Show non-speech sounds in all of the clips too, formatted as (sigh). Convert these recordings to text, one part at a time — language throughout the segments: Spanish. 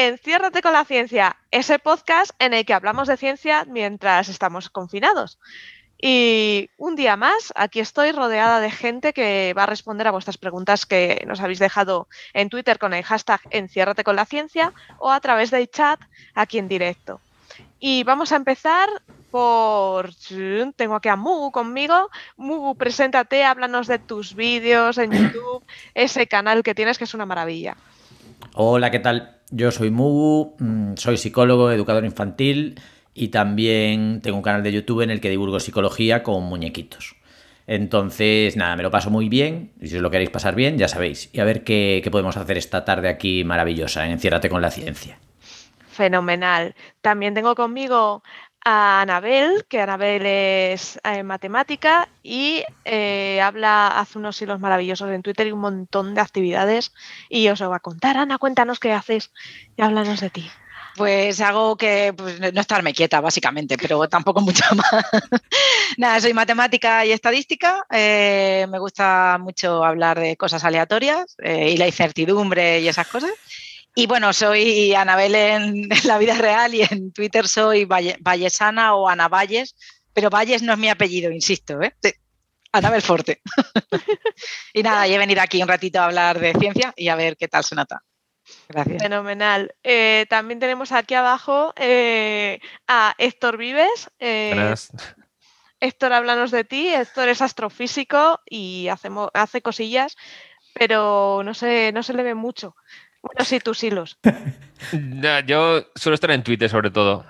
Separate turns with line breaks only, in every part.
Enciérrate con la ciencia, ese podcast en el que hablamos de ciencia mientras estamos confinados. Y un día más, aquí estoy rodeada de gente que va a responder a vuestras preguntas que nos habéis dejado en Twitter con el hashtag Enciérrate con la ciencia o a través del chat aquí en directo. Y vamos a empezar por... Tengo aquí a Mugu conmigo. Mugu, preséntate, háblanos de tus vídeos en (clears throat) YouTube, ese canal que tienes que es una maravilla.
Hola, ¿qué tal? Yo soy Mugu, mm, soy psicólogo, educador infantil y también tengo un canal de YouTube en el que divulgo psicología con muñequitos. Entonces, nada, me lo paso muy bien. Si os lo queréis pasar bien, ya sabéis. Y a ver qué, qué podemos hacer esta tarde aquí maravillosa en Enciérrate con la ciencia.
Fenomenal. También tengo conmigo a Anabel, que Anabel es eh, matemática y eh, habla, hace unos hilos maravillosos en Twitter y un montón de actividades. Y os lo va a contar. Ana, cuéntanos qué haces y háblanos de ti.
Pues hago que pues, no estarme quieta, básicamente, pero tampoco mucho (laughs) más. Nada, soy matemática y estadística. eh, me gusta mucho hablar de cosas aleatorias y la incertidumbre y esas cosas. Y bueno, soy Anabel en, (laughs) en la vida real y en Twitter soy Valle- Vallesana o Ana Valles, pero Valles no es mi apellido, insisto, ¿eh? Sí, Anabel Forte. (laughs) y nada, y he venido aquí un ratito a hablar de ciencia y a ver qué tal se nota. Gracias.
Fenomenal. Eh, también tenemos aquí abajo eh, a Héctor Vives. Eh,
Buenas.
Héctor, háblanos de ti. Héctor es astrofísico y hace cosillas, pero no se, no se le ve mucho. Bueno, sí, tus hilos. (laughs)
Yo suelo estar en Twitter sobre todo,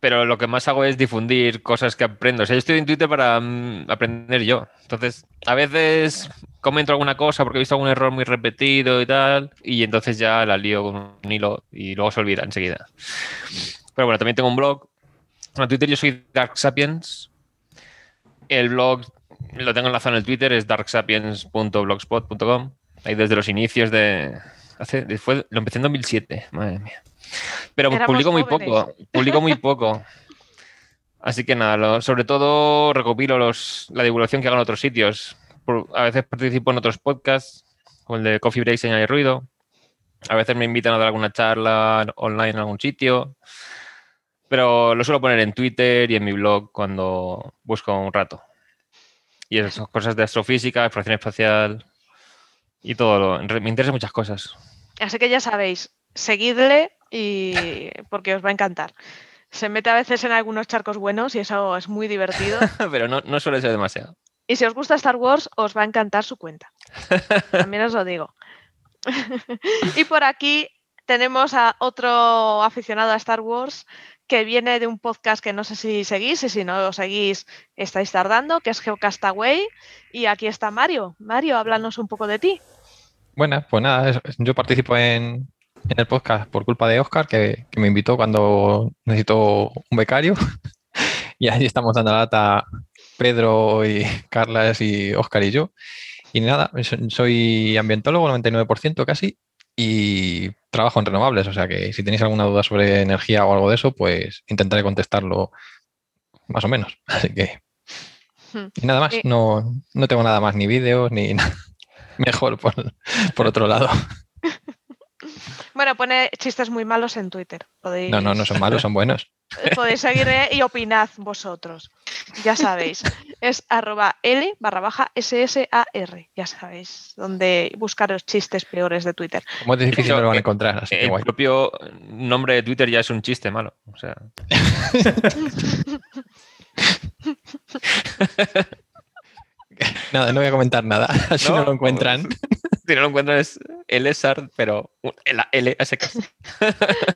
pero lo que más hago es difundir cosas que aprendo. O sea, yo estoy en Twitter para mm, aprender yo. Entonces, a veces comento alguna cosa porque he visto algún error muy repetido y tal, y entonces ya la lío con un hilo y luego se olvida enseguida. Pero bueno, también tengo un blog. En Twitter yo soy Dark Sapiens. El blog lo tengo enlazado en el Twitter, es darksapiens.blogspot.com. Ahí desde los inicios de... Hace, fue, lo empecé en 2007, madre mía. Pero
Éramos
publico muy poco, (laughs) publico muy poco. Así que nada, lo- sobre todo recopilo los, la divulgación que hago en otros sitios. Por- a veces participo en otros podcasts, como el de Coffee Break Señal y Ruido. A veces me invitan a dar alguna charla online en algún sitio. Pero lo suelo poner en Twitter y en mi blog cuando busco un rato. Y esas cosas de astrofísica, exploración espacial y todo. lo- Me interesan muchas cosas.
Así que ya sabéis, seguidle y porque os va a encantar. Se mete a veces en algunos charcos buenos y eso es muy divertido. (laughs)
Pero no, no suele ser demasiado.
Y si os gusta Star Wars, os va a encantar su cuenta. (laughs) También os lo digo. (laughs) y por aquí tenemos a otro aficionado a Star Wars que viene de un podcast que no sé si seguís y si no lo seguís estáis tardando, que es Geocastaway. Y aquí está Mario. Mario, háblanos un poco de ti.
Buenas, pues nada, yo participo en, en el podcast por culpa de Oscar, que, que me invitó cuando necesito un becario. (laughs) Y ahí estamos dando la lata Pedro y Carlas y Oscar y yo. Y nada, so- soy ambientólogo, 99% casi, y trabajo en renovables. O sea que si tenéis alguna duda sobre energía o algo de eso, pues intentaré contestarlo más o menos. (laughs) Así que.
Hmm.
Y nada más,
Eh.
no, no tengo nada más, ni vídeos, ni (laughs) nada. (laughs) Mejor por, por otro lado. (laughs)
Bueno, pone chistes muy malos en Twitter. Podéis,
No, no, no son malos, son buenos. (laughs)
podéis seguirle y opinad vosotros. Ya sabéis. Es arroba L barra baja SSAR. Ya sabéis. Donde buscar los chistes peores de Twitter.
Como es difícil, no lo van a encontrar, así que
El
guay.
propio nombre de Twitter ya es un chiste malo. O sea,
Nada, no voy a comentar nada, (laughs) así no,
No,
lo encuentran. (laughs)
si no lo encuentran es Elesar, pero la L a secas.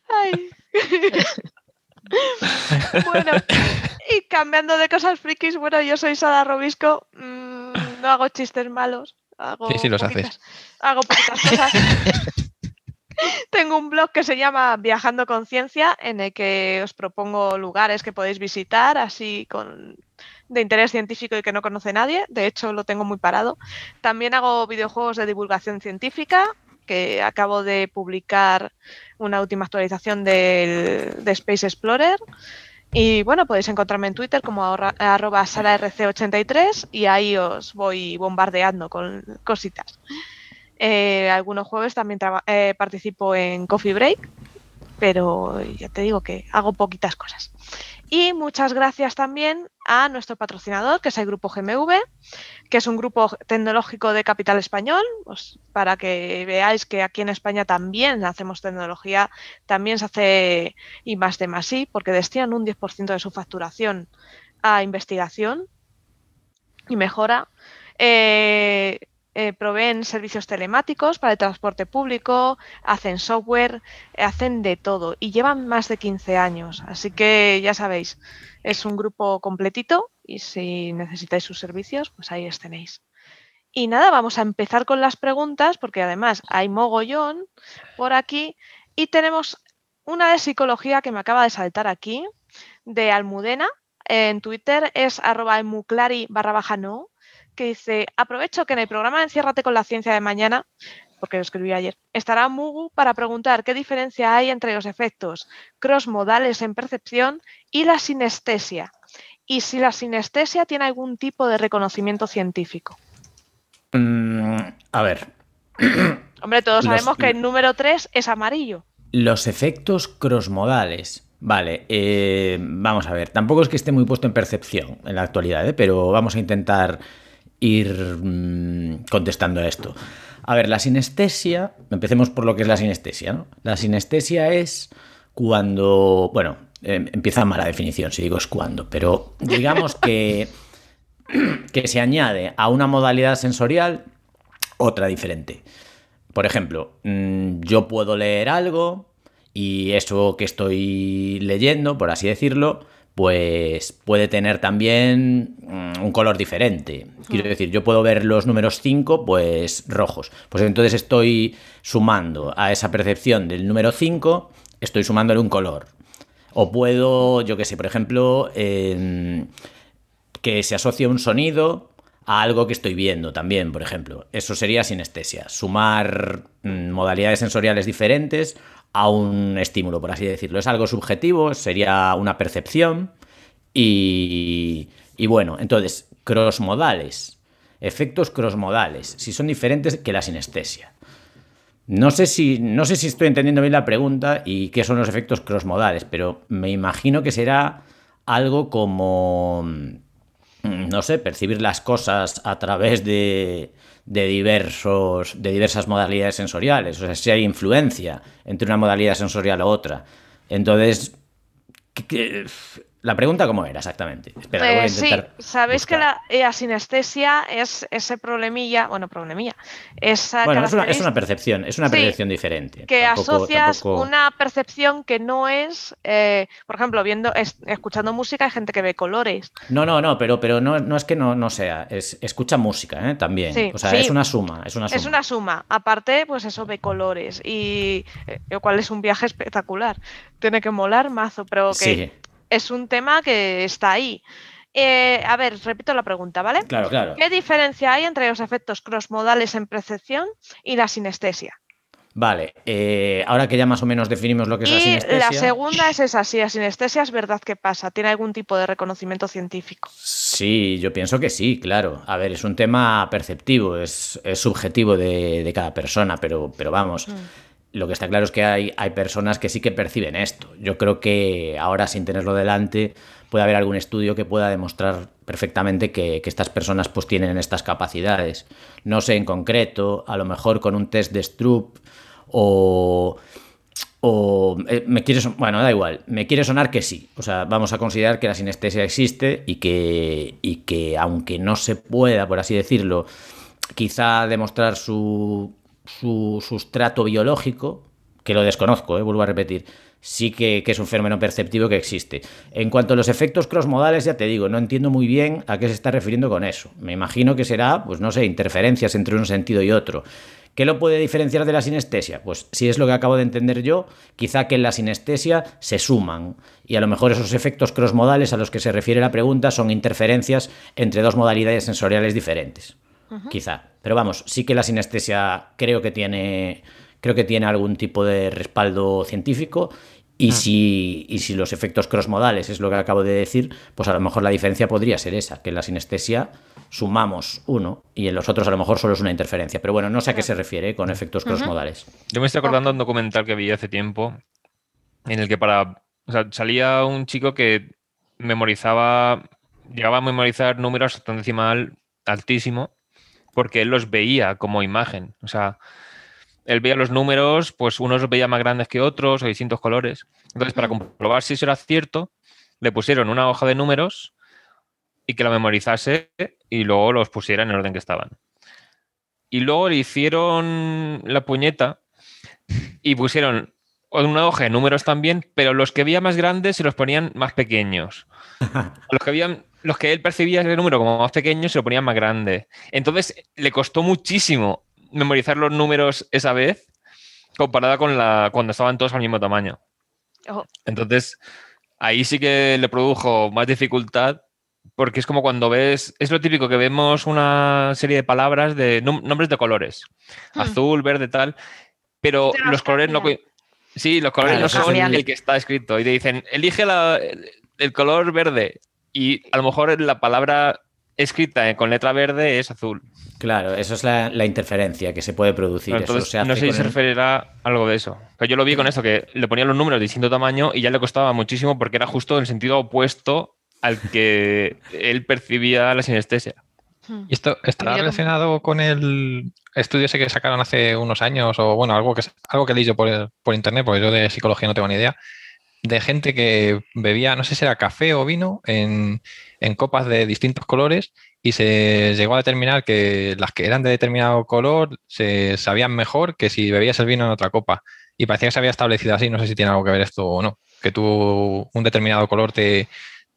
Ay. bueno, y cambiando de cosas frikis, bueno, yo soy Sara Robisco. mm, no hago chistes malos. Hago
Sí, sí los haces.
Hago poquitas cosas. Tengo un blog que se llama Viajando con Ciencia, en el que os propongo lugares que podéis visitar, así con de interés científico y que no conoce nadie. De hecho, lo tengo muy parado. También hago videojuegos de divulgación científica, que acabo de publicar una última actualización del, de Space Explorer. Y bueno, podéis encontrarme en Twitter como arra- arroba sararc83 y ahí os voy bombardeando con cositas. Eh, algunos jueves también eh, participo en Coffee Break, pero ya te digo que hago poquitas cosas. Y muchas gracias también nuestro patrocinador, que es el Grupo GMV, que es un grupo tecnológico de capital español, pues para que veáis que aquí en España también hacemos tecnología, también se hace y más de más y, porque destinan un 10% de su facturación a investigación y mejora. Eh, eh, proveen servicios telemáticos para el transporte público, hacen software, hacen de todo y llevan más de 15 años. Así que ya sabéis, es un grupo completito y si necesitáis sus servicios, pues ahí os tenéis. Y nada, vamos a empezar con las preguntas porque además hay mogollón por aquí y tenemos una de psicología que me acaba de saltar aquí, de Almudena. En Twitter es arroba emuclari barra baja no que dice, aprovecho que en el programa Enciérrate con la ciencia de mañana, porque lo escribí ayer, estará Mugu para preguntar qué diferencia hay entre los efectos crossmodales en percepción y la sinestesia, y si la sinestesia tiene algún tipo de reconocimiento científico.
Mm, a ver. (clears throat)
Hombre, todos sabemos que el número 3 es amarillo.
Los efectos crossmodales. Vale, eh, vamos a ver. Tampoco es que esté muy puesto en percepción en la actualidad, ¿eh? pero vamos a intentar ir mm, contestando a esto. A ver, la sinestesia, empecemos por lo que es la sinestesia. ¿no? La sinestesia es cuando, bueno, em, empieza mala definición si digo es cuando, pero digamos que, que se añade a una modalidad sensorial otra diferente. Por ejemplo, mm, yo puedo leer algo y eso que estoy leyendo, por así decirlo, pues puede tener también mm, un color diferente. Quiero decir, yo puedo ver los números 5, pues rojos. Pues entonces estoy sumando a esa percepción del número 5, estoy sumándole un color. O puedo, yo qué sé, por ejemplo, que se asocie un sonido a algo que estoy viendo también, por ejemplo. Eso sería sinestesia. Sumar mm, modalidades sensoriales diferentes a un estímulo, por así decirlo. Es algo subjetivo, sería una percepción y, y bueno, entonces, crossmodales, efectos crossmodales, si son diferentes que la sinestesia. No sé, si, no sé si estoy entendiendo bien la pregunta y qué son los efectos crossmodales, pero me imagino que será algo como, no sé, percibir las cosas a través de, de, diversos, de diversas modalidades sensoriales. O sea, si hay influencia entre una modalidad sensorial u otra. Entonces, la pregunta cómo era exactamente.
Espera, eh, sí, sabéis que la, sinestesia es ese problemilla, bueno, problemilla. Esa
bueno, es una, percepción, es una percepción diferente.
Que asocias una percepción que no es, eh, por ejemplo, viendo, escuchando música hay gente que ve colores.
No, no, no, pero, pero no, no es que no, no sea, es escucha música ¿eh? también. o sea, es una suma, es una suma.
Es una suma. Aparte, pues eso ve colores y lo cual es un viaje espectacular. Tiene que molar mazo, pero que es un tema que está ahí. Eh, a ver, repito la pregunta, ¿vale?
Claro, claro.
¿Qué diferencia hay entre los efectos crossmodales en percepción y la sinestesia?
Vale, eh, ahora que ya más o menos definimos lo que es la sinestesia.
La segunda es esa, si la sinestesia es verdad que pasa, ¿tiene algún tipo de reconocimiento científico?
Sí, yo pienso que sí, claro. A ver, es un tema perceptivo, es, subjetivo de, cada persona, pero, pero vamos. Mm lo que está claro es que hay, hay personas que sí que perciben esto. Yo creo que ahora, sin tenerlo delante, puede haber algún estudio que pueda demostrar perfectamente que, estas personas pues tienen estas capacidades. No sé en concreto, a lo mejor con un test de Stroop o... O eh, me quiere bueno, da igual, me quiere sonar que sí. O sea, vamos a considerar que la sinestesia existe y que, y que aunque no se pueda, por así decirlo, quizá demostrar su su sustrato biológico, que lo desconozco, eh, vuelvo a repetir, sí que, es un fenómeno perceptivo que existe. En cuanto a los efectos crossmodales, ya te digo, no entiendo muy bien a qué se está refiriendo con eso. Me imagino que será, pues no sé, interferencias entre un sentido y otro. ¿Qué lo puede diferenciar de la sinestesia? Pues si es lo que acabo de entender yo, quizá que en la sinestesia se suman y a lo mejor esos efectos crossmodales a los que se refiere la pregunta son interferencias entre dos modalidades sensoriales diferentes quizá. Pero vamos, sí que la sinestesia creo que tiene, creo que tiene algún tipo de respaldo científico. Y, mm. si, y si los efectos crossmodales es lo que acabo de decir, pues a lo mejor la diferencia podría ser esa, que la sinestesia sumamos uno y en los otros a lo mejor solo es una interferencia. Pero bueno, no sé a qué se refiere ¿eh? con efectos crossmodales.
Yo me estoy acordando de un documental que vi hace tiempo en el que para. O sea, salía un chico que memorizaba. Llegaba a memorizar números hasta un decimal altísimo porque él los veía como imagen. O sea, él veía los números, pues unos los veía más grandes que otros o distintos colores. Entonces, para comprobar si eso era cierto, le pusieron una hoja de números y que la memorizase y luego los pusiera en el orden que estaban. Y luego le hicieron la puñeta y pusieron una hoja de números también, pero los que veía más grandes se los ponían más pequeños. (laughs) Los que habían los que él percibía ese número como más pequeño se lo ponían más grande. Entonces le costó muchísimo memorizar los números esa vez comparada con la cuando estaban todos al mismo tamaño.
Oh.
Entonces ahí sí que le produjo más dificultad porque es como cuando ves, es lo típico que vemos una serie de palabras de nombres de colores,
Hmm.
azul, verde, tal, pero
los
colores no... Sí, los colores
Claro,
no
eso
son
un-
el que está escrito y te dicen, elige la- el color verde y a lo mejor la palabra escrita con letra verde es azul.
Claro, eso es la, la interferencia que se puede producir. Eso
Entonces,
se hace
no sé si se
el-
referirá a algo de eso. Pero yo lo vi con eso, que le ponían los números de distinto tamaño y ya le costaba muchísimo porque era justo el sentido opuesto al que (laughs) él percibía la sinestesia.
Hmm.
¿Y esto estará relacionado con el estudio ese que sacaron hace unos años o bueno, algo que, algo que leí yo por, por internet, porque yo de psicología no tengo ni idea, de gente que bebía, no sé si era café o vino, en, en copas de distintos colores y se llegó a determinar que las que eran de determinado color se sabían mejor que si bebías el vino en otra copa. Y parecía que se había establecido así, no sé si tiene algo que ver esto o no, que tú un determinado color te,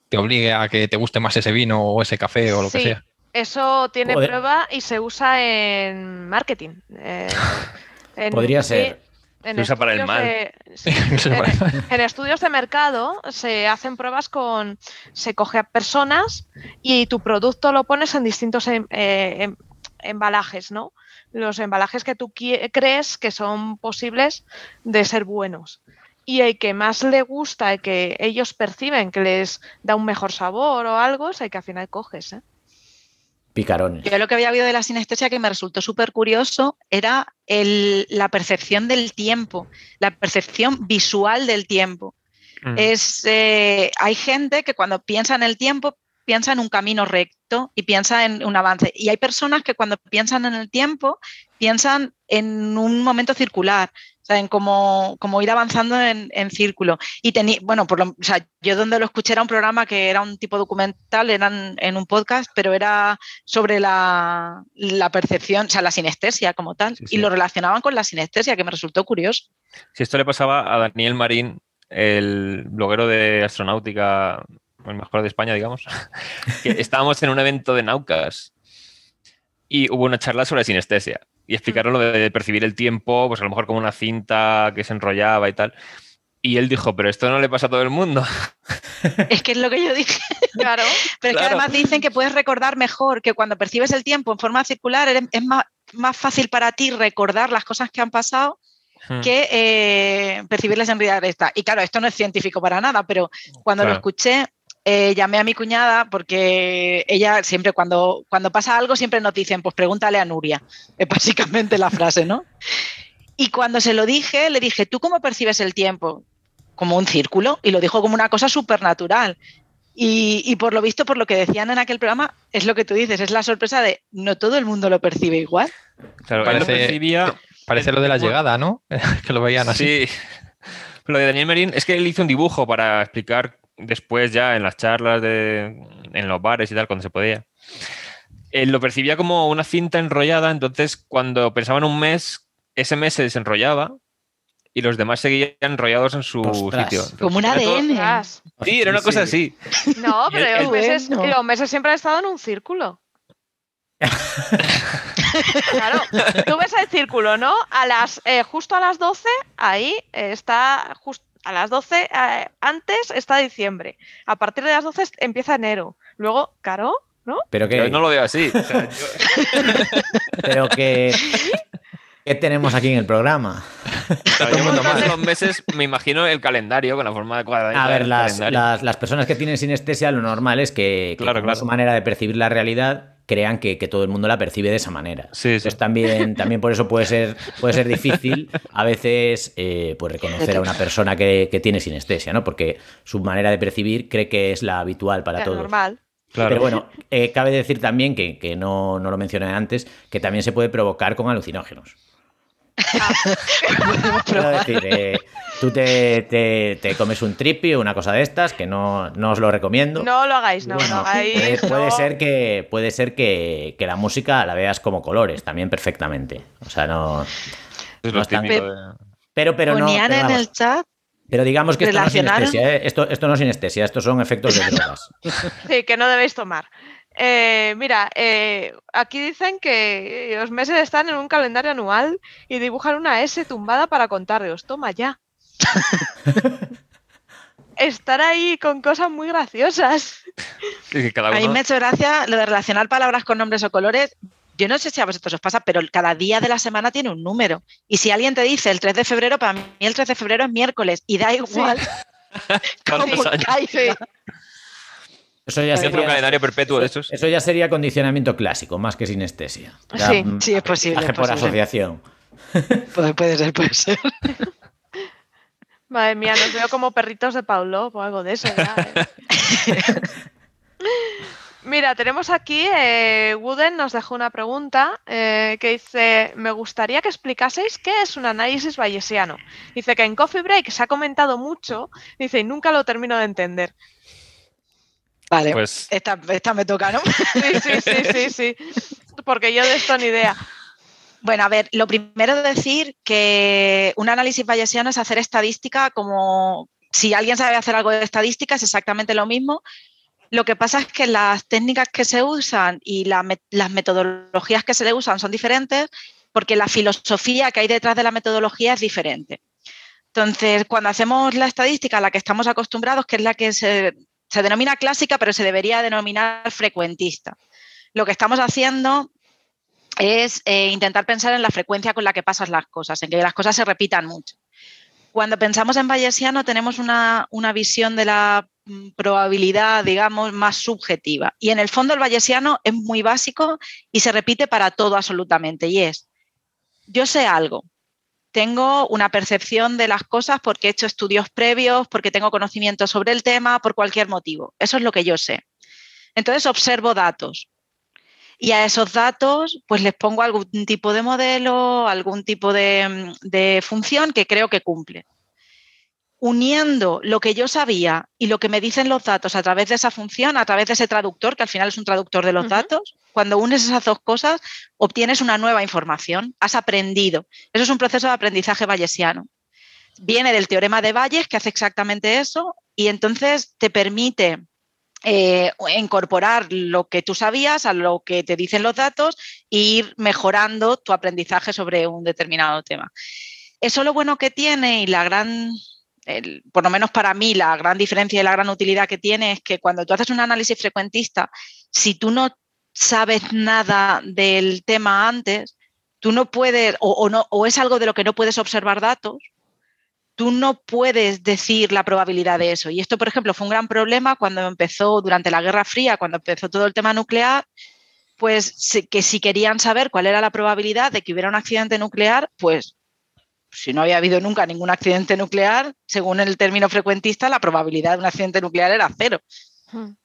te obligue a que te guste más ese vino o ese café o lo que sea.
Eso tiene prueba y se usa en marketing. Eh, en-
Podría
sí,
ser.
en
Se usa para el
estudios
mal.
de- (laughs) sí, en, en estudios de mercado se hacen pruebas con. Se coge a personas y tu producto lo pones en distintos em- eh, em- embalajes, ¿no? Los embalajes que tú crees que son posibles de ser buenos. Y el que más le gusta, el que ellos perciben que les da un mejor sabor o algo, es el que al final coges. ¿eh?
Picarones.
Yo lo que había oído de la sinestesia que me resultó súper curioso era el- la percepción del tiempo, la percepción visual del tiempo.
Mm.
Es, eh, hay gente que cuando piensa en el tiempo piensa en un camino recto y piensa en un avance. Y hay personas que cuando piensan en el tiempo piensan en un momento circular, o sea, en cómo, cómo ir avanzando en, en círculo. Y tenía, bueno, por lo, o sea, yo donde lo escuché era un programa que era un tipo documental, eran en un podcast, pero era sobre la, la percepción, o sea, la sinestesia como tal.
Sí, sí.
Y lo relacionaban con la sinestesia, que me resultó curioso.
Si esto le pasaba a Daniel Marín, el bloguero de astronáutica, el mejor de España, digamos, (laughs) que estábamos en un evento de Naucas y hubo una charla sobre sinestesia y explicaron lo de percibir el tiempo, pues a lo mejor como una cinta que se enrollaba y tal. Y él dijo, pero esto no le pasa a todo el mundo. (laughs)
Es que es lo que yo dije.
Claro.
Pero es que además dicen que puedes recordar mejor, que cuando percibes el tiempo en forma circular es más, más fácil para ti recordar las cosas que han pasado
Hmm.
que eh, percibirlas en realidad recta. Y claro, esto no es científico para nada, pero cuando lo escuché, eh, llamé a mi cuñada porque ella siempre cuando, cuando pasa algo siempre nos dicen, pues pregúntale a Nuria. (laughs) Es básicamente la frase, ¿no? Y cuando se lo dije, le dije, ¿tú cómo percibes el tiempo? Como un círculo. Y lo dijo como una cosa súper natural. Y, y por lo visto, por lo que decían en aquel programa, es lo que tú dices, es la sorpresa de no todo el mundo lo percibe igual.
Claro,
Parece-
percibía.
Parece lo de la llegada, ¿no? (laughs) que lo veían así.
Sí. Lo de Daniel Merín es que él hizo un dibujo para explicar después ya en las charlas de, en los bares y tal, cuando se podía. Él lo percibía como una cinta enrollada, entonces cuando pensaba en un mes, ese mes se desenrollaba y los demás seguían enrollados en su
Ostras.
sitio.
Como un ADN.
Sí, era una cosa así. (laughs)
No, pero los
el-
meses,
Bueno.
los meses siempre han estado en un círculo. (laughs) Claro, tú ves el círculo, ¿no? A las, eh, justo a las 12, ahí eh, está, just- a las 12, eh, antes está diciembre. A partir de las 12 est- empieza enero. Luego, claro, ¿no?
Pero
Yo
que,
no lo veo así. O sea, yo- (laughs)
pero que, ¿qué tenemos aquí en el programa?
claro, yo cuando paso los meses me imagino el calendario con la forma adecuada.
A ver, las, las, las personas que tienen sinestesia, lo normal es que, que
claro.
su manera de percibir la realidad, crean que, que todo el mundo la percibe de esa manera.
Sí, sí.
Entonces también, también por eso puede ser, puede ser difícil a veces eh, pues reconocer a una persona que, que tiene sinestesia, ¿no? Porque su manera de percibir cree que es la habitual para
Es
todos.
normal.
Claro.
Pero bueno, eh, cabe decir también que, que no, no lo mencioné antes, que también se puede provocar con alucinógenos. (laughs) Decir, eh, tú te, te- te comes un tripi o una cosa de estas, que no, no os lo recomiendo.
No lo hagáis, no,
Bueno,
no hagáis.
puede, puede
no.
ser que puede ser que, que la música la veas como colores también perfectamente. O sea, no.
Es
no
lo
están-
típico de-
Pero, pero no. Pero
en el chat.
pero digamos que esto no es sinestesia, ¿eh? esto, esto no es sinestesia, estos son efectos de (laughs) drogas.
Sí, que no debéis tomar. Eh, mira, eh, aquí dicen que los meses están en un calendario anual y dibujan una S tumbada para contarlos. Toma ya. (laughs) Estar ahí con cosas muy graciosas.
cada
A mí me ha hecho gracia lo de relacionar palabras con nombres o colores. Yo no sé si a vosotros os pasa, pero cada día de la semana tiene un número. Y si alguien te dice el 3 de febrero, para mí el 3 de febrero es miércoles. Y da igual (laughs)
¿Cuántos
cómo
años?
caiga.
Eso ya sería,
calendario perpetuo de esos.
eso ya sería condicionamiento clásico, más que sinestesia. Ya,
Sí,
mm,
sí, es posible, es
por
posible.
asociación. (laughs)
Puede, puede ser, puede ser. (laughs)
Madre mía, nos veo como perritos de Pavlov o algo de eso. ya, ¿eh? (laughs) Mira, tenemos aquí, eh, Wooden nos dejó una pregunta eh, que dice, me gustaría que explicaseis qué es un análisis bayesiano. Dice que en Coffee Break se ha comentado mucho, dice, y nunca lo termino de entender.
Vale,
Pues
esta, esta me toca, ¿no? (laughs)
Sí, sí, sí, sí, sí, porque yo de esto ni idea.
Bueno, a ver, lo primero es decir que un análisis bayesiano es hacer estadística como si alguien sabe hacer algo de estadística, es exactamente lo mismo. Lo que pasa es que las técnicas que se usan y la las metodologías que se le usan son diferentes porque la filosofía que hay detrás de la metodología es diferente. Entonces, cuando hacemos la estadística a la que estamos acostumbrados, que es la que se, se denomina clásica, pero se debería denominar frecuentista, lo que estamos haciendo es eh, intentar pensar en la frecuencia con la que pasan las cosas, en que las cosas se repitan mucho. Cuando pensamos en bayesiano tenemos una, una visión de la mm, probabilidad, digamos, más subjetiva. Y en el fondo el bayesiano es muy básico y se repite para todo absolutamente. Y es, yo sé algo, tengo una percepción de las cosas porque he hecho estudios previos, porque tengo conocimiento sobre el tema, por cualquier motivo. Eso es lo que yo sé. Entonces observo datos, y a esos datos pues les pongo algún tipo de modelo, algún tipo de, de, función que creo que cumple. Uniendo lo que yo sabía y lo que me dicen los datos a través de esa función, a través de ese traductor, que al final es un traductor de los uh -huh. datos, cuando unes esas dos cosas, obtienes una nueva información, has aprendido. Eso es un proceso de aprendizaje bayesiano. Viene del teorema de Bayes, que hace exactamente eso, y entonces te permite eh, incorporar lo que tú sabías a lo que te dicen los datos e ir mejorando tu aprendizaje sobre un determinado tema. Eso lo bueno que tiene y la gran, por lo menos para mí, la gran diferencia y la gran utilidad que tiene es que cuando tú haces un análisis frecuentista, si tú no sabes nada del tema antes, tú no puedes, o, o, no, o es algo de lo que no puedes observar datos, tú no puedes decir la probabilidad de eso. Y esto, por ejemplo, fue un gran problema cuando empezó durante la Guerra Fría, cuando empezó todo el tema nuclear, pues que si querían saber cuál era la probabilidad de que hubiera un accidente nuclear, pues si no había habido nunca ningún accidente nuclear, según el término frecuentista, la probabilidad de un accidente nuclear era cero.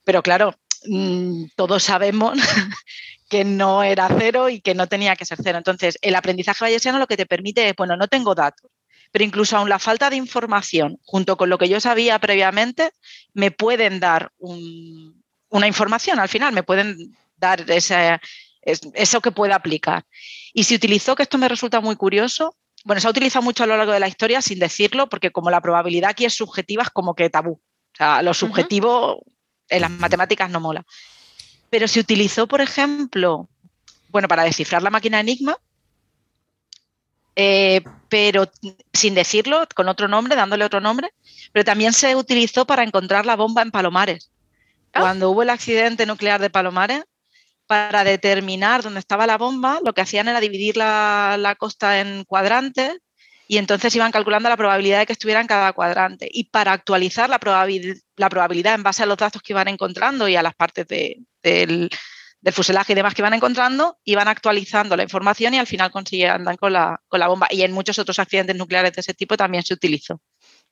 Pero claro, mmm, todos sabemos (laughs) que no era cero y que no tenía que ser cero. Entonces, el aprendizaje bayesiano lo que te permite es, bueno, no tengo datos, pero incluso aún la falta de información, junto con lo que yo sabía previamente, me pueden dar un, una información al final, me pueden dar ese, eso que pueda aplicar. Y se utilizó, que esto me resulta muy curioso, bueno, se ha utilizado mucho a lo largo de la historia sin decirlo, porque como la probabilidad aquí es subjetiva, es como que tabú. O sea, lo subjetivo uh -huh. en las matemáticas no mola. Pero se utilizó, por ejemplo, bueno, para descifrar la máquina Enigma, eh, pero sin decirlo, con otro nombre, dándole otro nombre, pero también se utilizó para encontrar la bomba en Palomares. Oh. Cuando hubo el accidente nuclear de Palomares, para determinar dónde estaba la bomba, lo que hacían era dividir la, la costa en cuadrantes y entonces iban calculando la probabilidad de que estuviera en cada cuadrante. Y para actualizar la, probabil la probabilidad en base a los datos que iban encontrando y a las partes de, de, del fuselaje y demás que van encontrando y van actualizando la información y al final consiguen andar con la, con la bomba. Y en muchos otros accidentes nucleares de ese tipo también se utilizó.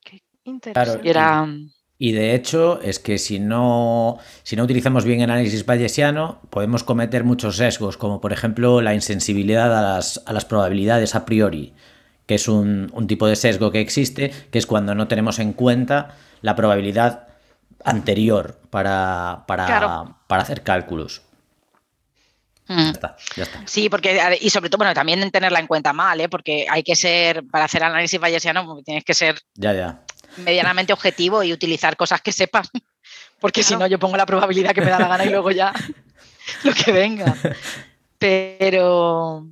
Qué interesante.
Y era,
Y de hecho, es que si no, si no utilizamos bien análisis bayesiano, podemos cometer muchos sesgos, como por ejemplo la insensibilidad a las, a las probabilidades a priori, que es un, un tipo de sesgo que existe, que es cuando no tenemos en cuenta la probabilidad anterior para, para,
Claro.
para hacer cálculos.
Mm.
Ya está, ya está.
Sí, porque, y sobre todo, bueno, también en tenerla en cuenta mal, ¿eh? porque hay que ser, para hacer análisis bayesiano, pues tienes que ser
Ya, ya.
Medianamente objetivo y utilizar cosas que sepas, (laughs) porque si no yo pongo la probabilidad que me da la gana y luego ya (laughs) lo que venga. Pero,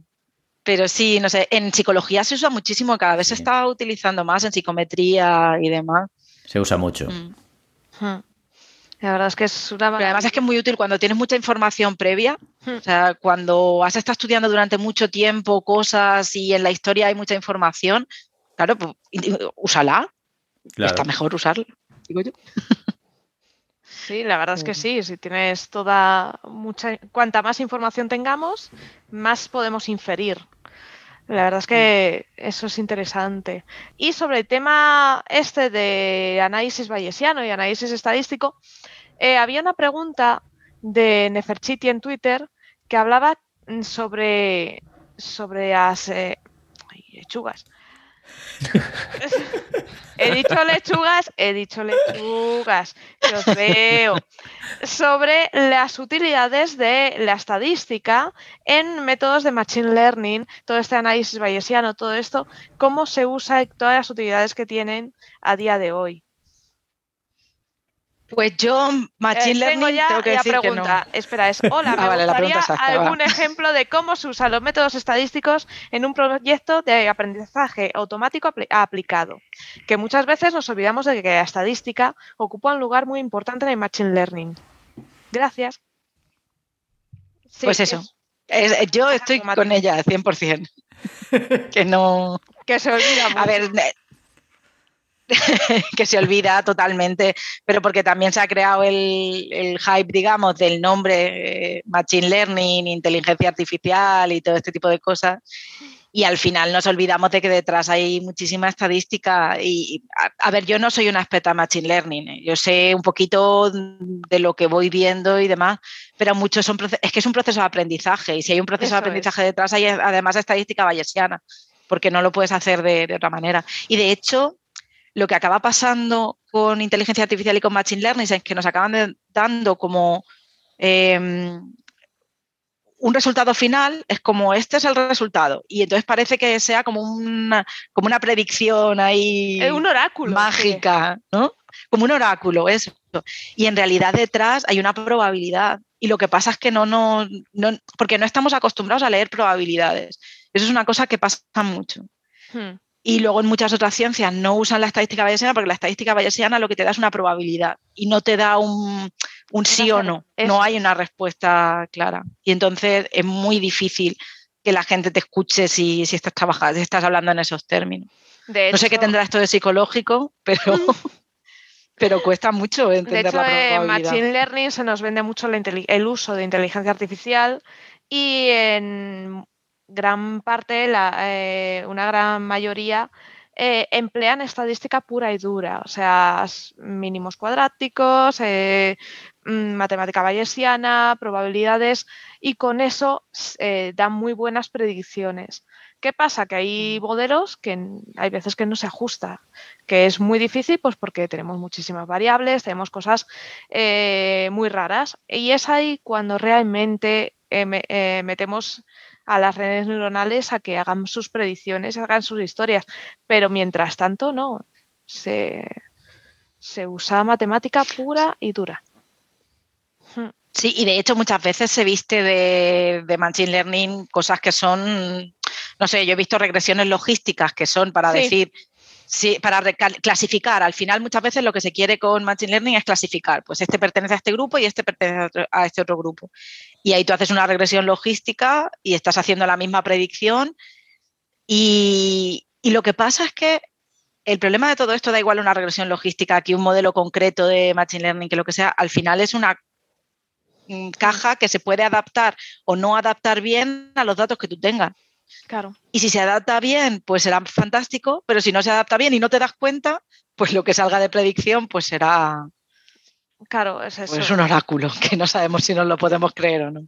pero sí, no sé, en psicología se usa muchísimo, cada vez se está utilizando más en psicometría y demás.
Se usa mucho.
Mm.
Hmm. La verdad es que es una
Pero además es que es muy útil cuando tienes mucha información previa,
Hmm.
o sea, cuando has estado estudiando durante mucho tiempo cosas y en la historia hay mucha información, claro, pues úsala,
Claro.
está mejor usarla, digo yo.
Sí, la verdad es que sí, si tienes toda mucha cuanta más información tengamos, más podemos inferir. La verdad es que eso es interesante. Y sobre el tema este de análisis bayesiano y análisis estadístico, eh, había una pregunta de Neferchiti en Twitter que hablaba mm, sobre sobre las eh, lechugas. (laughs) he dicho lechugas, he dicho lechugas, que os veo. Sobre las utilidades de la estadística en métodos de machine learning, todo este análisis bayesiano, todo esto, cómo se usa y todas las utilidades que tienen a día de hoy.
Pues yo, Machine
Eh,
Learning,
tengo ya
tengo que
la
decir que no.
pregunta. Espera, es (laughs) hola, me
Ah, vale, la
gustaría
exacta,
algún ejemplo de cómo se usan los métodos estadísticos en un proyecto de aprendizaje automático apli- aplicado. Que muchas veces nos olvidamos de que la estadística ocupa un lugar muy importante en el machine learning. Gracias. Sí,
Pues eso.
es
Es- yo estoy
automático.
con ella, 100%. (laughs) que no...
que se olvida mucho.
A ver, eh, (laughs) que se olvida totalmente, pero porque también se ha creado el, el hype, digamos, del nombre eh, Machine Learning, inteligencia artificial y todo este tipo de cosas. Y al final nos olvidamos de que detrás hay muchísima estadística. Y, a, a ver, yo no soy una experta en Machine Learning, ¿eh? yo sé un poquito de lo que voy viendo y demás, pero muchos son es que es un proceso de aprendizaje. Y si hay un proceso
Eso
de
es.
aprendizaje detrás, hay además estadística bayesiana, porque no lo puedes hacer de, de otra manera. Y de hecho, lo que acaba pasando con inteligencia artificial y con machine learning es que nos acaban de- dando como eh, un resultado final, es como este es el resultado. Y entonces parece que sea como una, como una predicción ahí
Es un oráculo.
mágica, ¿no? Como un oráculo, eso. Y en realidad detrás hay una probabilidad. Y lo que pasa es que no, no, no, porque no estamos acostumbrados a leer probabilidades. Eso es una cosa que pasa mucho.
Hmm.
Y luego en muchas otras ciencias no usan la estadística bayesiana porque la estadística bayesiana lo que te da es una probabilidad y no te da un, un sí o no. No hay una respuesta clara. Y entonces es muy difícil que la gente te escuche si, si estás trabajando, si estás hablando en esos términos.
De
No sé qué tendrá esto de psicológico, pero, (laughs) (laughs) pero cuesta mucho
De
entender
hecho,
la
en
probabilidad.
Machine Learning se nos vende mucho el uso de inteligencia artificial y en gran parte, la, eh, una gran mayoría, eh, emplean estadística pura y dura, o sea, mínimos cuadráticos, eh, mm, matemática bayesiana, probabilidades, y con eso eh, dan muy buenas predicciones. ¿Qué pasa? Que hay modelos que hay veces que no se ajusta, que es muy difícil, pues porque tenemos muchísimas variables, tenemos cosas muy raras, y es ahí cuando realmente me- metemos a las redes neuronales a que hagan sus predicciones, hagan sus historias, pero mientras tanto no, se, se usa matemática pura y dura. Hmm.
Sí, y de hecho muchas veces se viste de, de Machine Learning cosas que son, no sé, yo he visto regresiones logísticas que son para
Sí.
decir, sí, para clasificar. Al final muchas veces lo que se quiere con Machine Learning es clasificar. Pues este pertenece a este grupo y este pertenece a este otro grupo. Y ahí tú haces una regresión logística y estás haciendo la misma predicción. Y, y lo que pasa es que el problema de todo esto da igual una regresión logística que un modelo concreto de Machine Learning, que lo que sea, al final es una mm, caja que se puede adaptar o no adaptar bien a los datos que tú tengas.
Claro.
Y si se adapta bien, pues será fantástico, pero si no se adapta bien y no te das cuenta, pues lo que salga de predicción, pues será
Claro, es eso.
pues un oráculo, que no sabemos si nos lo podemos creer o no.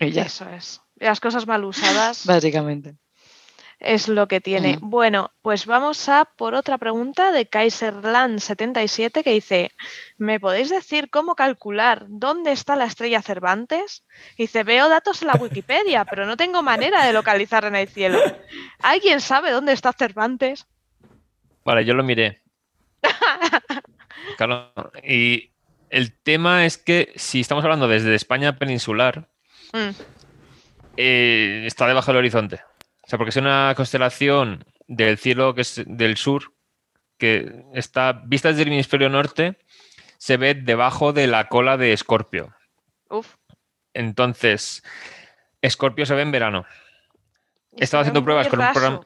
Y ya,
Eso es. Las cosas mal usadas
básicamente.
Es lo que tiene. Bueno, pues vamos a por otra pregunta de Kaiserland77 que dice, ¿me podéis decir cómo calcular dónde está la estrella Cervantes? Dice, veo datos en la Wikipedia, pero no tengo manera de localizar en el cielo. ¿Alguien sabe dónde está Cervantes?
Vale, yo lo miré. (laughs) Claro, y el tema es que si estamos hablando desde España peninsular,
Mm,
eh, está debajo del horizonte. O sea, porque es una constelación del cielo que es del sur, que está vista desde el hemisferio norte, se ve debajo de la cola de Escorpio.
uf.
Entonces, Escorpio se ve en verano.
Se ve
haciendo pruebas con un programa.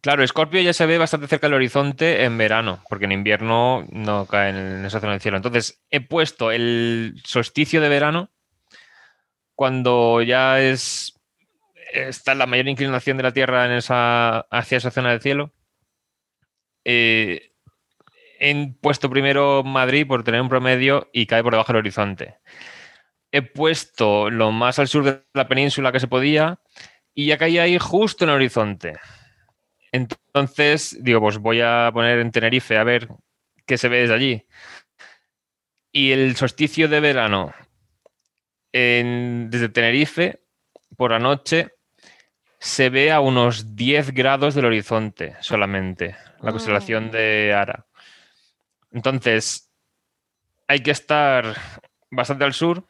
Claro, Escorpio ya se ve bastante cerca del horizonte en verano, porque en invierno no cae en esa zona del cielo. Entonces, he puesto el solsticio de verano cuando ya es está la mayor inclinación de la Tierra en esa, hacia esa zona del cielo. Eh, he puesto primero Madrid por tener un promedio y cae por debajo del horizonte. He puesto lo más al sur de la península que se podía y ya caía ahí justo en el horizonte. Entonces, digo, pues voy a poner en Tenerife a ver qué se ve desde allí. Y el solsticio de verano en- desde Tenerife, por la noche, se ve a unos 10 grados del horizonte solamente, la
Ah.
constelación de Ara. Entonces, hay que estar bastante al sur.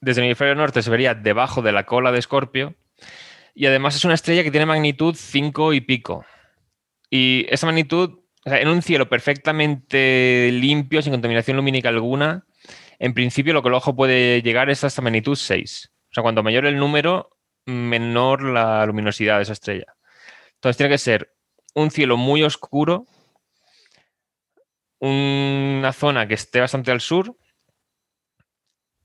Desde el hemisferio norte se vería debajo de la cola de Escorpio. Y además es una estrella que tiene magnitud 5 y pico. Y esa magnitud, o sea, en un cielo perfectamente limpio, sin contaminación lumínica alguna, en principio lo que el ojo puede llegar es hasta magnitud 6. O sea, cuanto mayor el número, menor la luminosidad de esa estrella. Entonces tiene que ser un cielo muy oscuro, una zona que esté bastante al sur